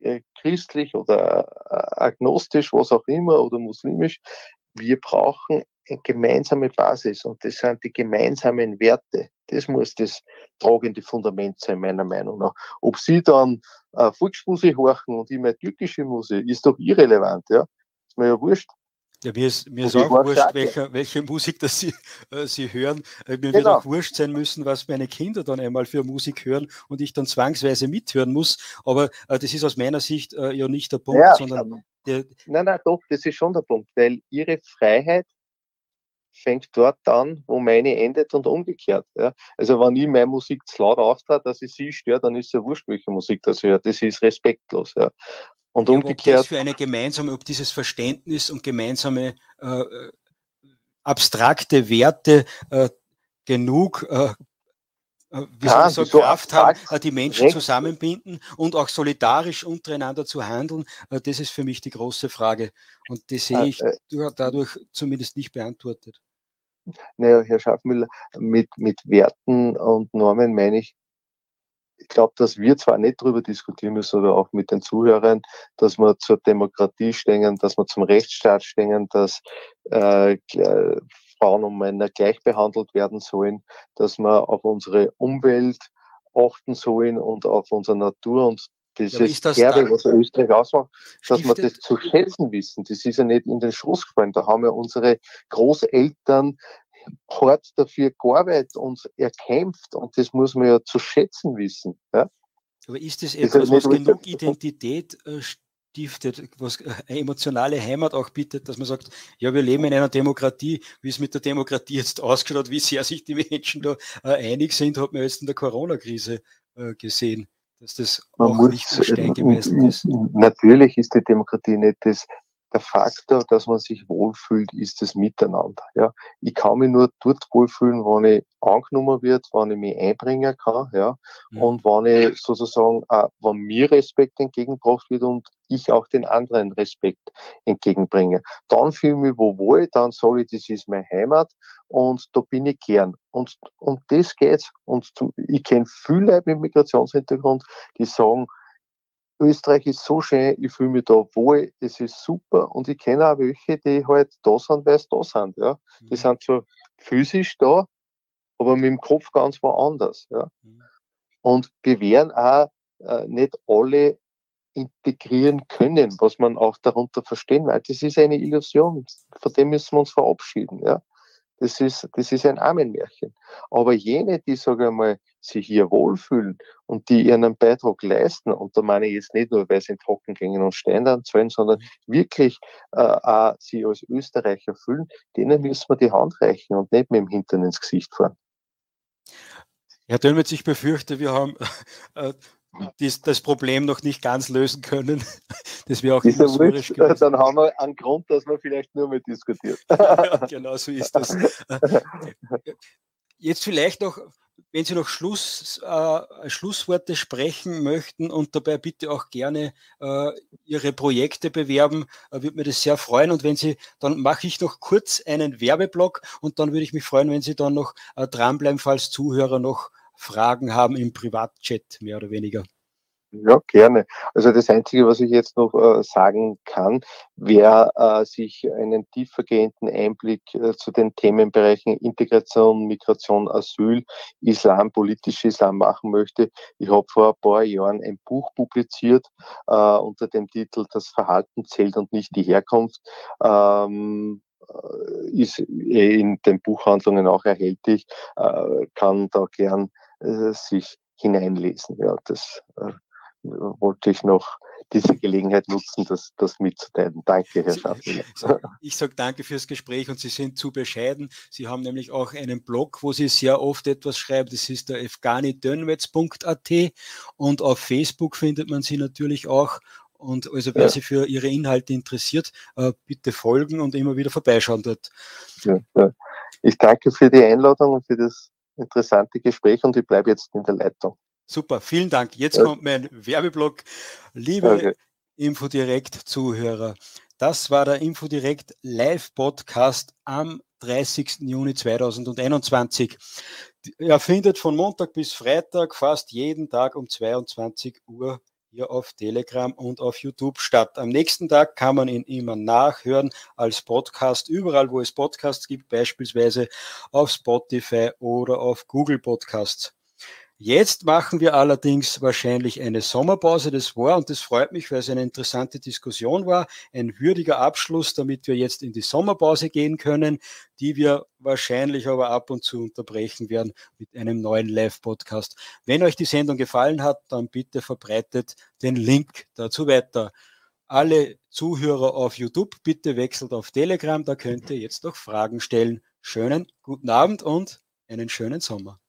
äh, christlich oder äh, agnostisch, was auch immer oder muslimisch, wir brauchen eine gemeinsame Basis und das sind die gemeinsamen Werte. Das muss das tragende Fundament sein, meiner Meinung nach. Ob Sie dann äh, Volksmusik horchen und ich meine türkische Musik, ist doch irrelevant, ja. Ist mir ja wurscht. Ja, mir ist, mir ist auch wurscht, welche, welche Musik das Sie, äh, Sie hören. Äh, mir genau. wird auch wurscht sein müssen, was meine Kinder dann einmal für Musik hören und ich dann zwangsweise mithören muss. Aber äh, das ist aus meiner Sicht äh, ja nicht der Punkt, ja, sondern der, nein, nein, doch, das ist schon der Punkt, weil ihre Freiheit fängt dort an, wo meine endet und umgekehrt. Ja. Also wenn ich meine Musik zu laut auftrat, dass ich sie störe, dann ist es ja wurscht, welche Musik das hört. Das ist respektlos. Ja. Und ja, umgekehrt. Ob das für eine gemeinsame, ob dieses Verständnis und gemeinsame äh, abstrakte Werte äh, genug äh, äh, wie soll ich sagen, so Kraft haben, äh, die Menschen recht. zusammenbinden und auch solidarisch untereinander zu handeln, äh, das ist für mich die große Frage. Und die sehe ich dadurch zumindest nicht beantwortet. Naja, Herr Schaffmüller, mit, mit Werten und Normen meine ich, ich glaube, dass wir zwar nicht darüber diskutieren müssen oder auch mit den Zuhörern, dass wir zur Demokratie stehen, dass wir zum Rechtsstaat stehen, dass äh, Frauen und Männer gleich behandelt werden sollen, dass wir auf unsere Umwelt achten sollen und auf unsere Natur und dieses ja, das Erbe, was Österreich ausmacht, dass wir das zu schätzen wissen. Das ist ja nicht in den Schoß gefallen. Da haben ja unsere Großeltern hart dafür gearbeitet und erkämpft und das muss man ja zu schätzen wissen. Ja? Aber ist das etwas, was genug Identität äh, stiftet, was eine emotionale Heimat auch bietet, dass man sagt, ja, wir leben in einer Demokratie, wie es mit der Demokratie jetzt ausgeschaut wie sehr sich die Menschen da äh, einig sind, hat man jetzt in der Corona-Krise äh, gesehen, dass das man auch muss, nicht so Stein gemeißelt ist. Natürlich ist die Demokratie nicht das der Faktor, dass man sich wohlfühlt, ist das Miteinander. Ja. Ich kann mich nur dort wohlfühlen, wenn ich angenommen wird, wenn ich mich einbringen kann, ja, mhm. und wenn ich sozusagen, äh, wenn mir Respekt entgegengebracht wird und ich auch den anderen Respekt entgegenbringe. Dann fühle ich mich wo wohl, dann sage ich, das ist meine Heimat und da bin ich gern. Und, und das geht's. Und zum, ich kenne viele Leute mit Migrationshintergrund, die sagen, Österreich ist so schön, ich fühle mich da wohl, es ist super und ich kenne auch welche, die halt da sind, weil sie da sind. Ja. Die mhm. sind zwar physisch da, aber mit dem Kopf ganz woanders. Ja. Mhm. Und wir werden auch äh, nicht alle integrieren können, was man auch darunter verstehen, weil das ist eine Illusion, von dem müssen wir uns verabschieden. Ja? Das ist, das ist ein Armenmärchen. Aber jene, die, sage ich mal, sich hier wohlfühlen und die ihren Beitrag leisten, und da meine ich jetzt nicht nur, weil sie in Trockengängen und Steinen zahlen, sondern wirklich äh, auch sie als Österreicher fühlen, denen müssen wir die Hand reichen und nicht mit dem Hintern ins Gesicht fahren. Herr Dönmetz, ich befürchte, wir haben äh, dies, das Problem noch nicht ganz lösen können. Das wäre auch Dieser Witz, Dann haben wir einen Grund, dass man vielleicht nur mit diskutiert. ja, genau so ist das. Jetzt vielleicht noch, wenn Sie noch Schluss, äh, Schlussworte sprechen möchten und dabei bitte auch gerne äh, Ihre Projekte bewerben, äh, würde mir das sehr freuen. Und wenn Sie, dann mache ich noch kurz einen Werbeblock und dann würde ich mich freuen, wenn Sie dann noch äh, dranbleiben, falls Zuhörer noch Fragen haben im Privatchat, mehr oder weniger. Ja, gerne. Also das Einzige, was ich jetzt noch äh, sagen kann, wer äh, sich einen tiefergehenden Einblick äh, zu den Themenbereichen Integration, Migration, Asyl, Islam, politischer Islam machen möchte. Ich habe vor ein paar Jahren ein Buch publiziert äh, unter dem Titel Das Verhalten zählt und nicht die Herkunft. Ähm, äh, ist in den Buchhandlungen auch erhältlich, äh, kann da gern äh, sich hineinlesen. Ja, das äh, wollte ich noch diese Gelegenheit nutzen, das, das mitzuteilen. Danke, Herr Schaffner. Ich sage danke fürs Gespräch und Sie sind zu bescheiden. Sie haben nämlich auch einen Blog, wo Sie sehr oft etwas schreiben. Das ist der afghanidönwetz.at und auf Facebook findet man Sie natürlich auch. Und also wer ja. sich für Ihre Inhalte interessiert, äh, bitte folgen und immer wieder vorbeischauen dort. Ja, ja. Ich danke für die Einladung und für das interessante Gespräch und ich bleibe jetzt in der Leitung. Super, vielen Dank. Jetzt ja. kommt mein Werbeblock. Liebe okay. Infodirekt-Zuhörer, das war der Infodirekt Live-Podcast am 30. Juni 2021. Er findet von Montag bis Freitag fast jeden Tag um 22 Uhr hier auf Telegram und auf YouTube statt. Am nächsten Tag kann man ihn immer nachhören als Podcast, überall wo es Podcasts gibt, beispielsweise auf Spotify oder auf Google Podcasts. Jetzt machen wir allerdings wahrscheinlich eine Sommerpause. Das war, und das freut mich, weil es eine interessante Diskussion war, ein würdiger Abschluss, damit wir jetzt in die Sommerpause gehen können, die wir wahrscheinlich aber ab und zu unterbrechen werden mit einem neuen Live-Podcast. Wenn euch die Sendung gefallen hat, dann bitte verbreitet den Link dazu weiter. Alle Zuhörer auf YouTube, bitte wechselt auf Telegram, da könnt ihr jetzt noch Fragen stellen. Schönen guten Abend und einen schönen Sommer.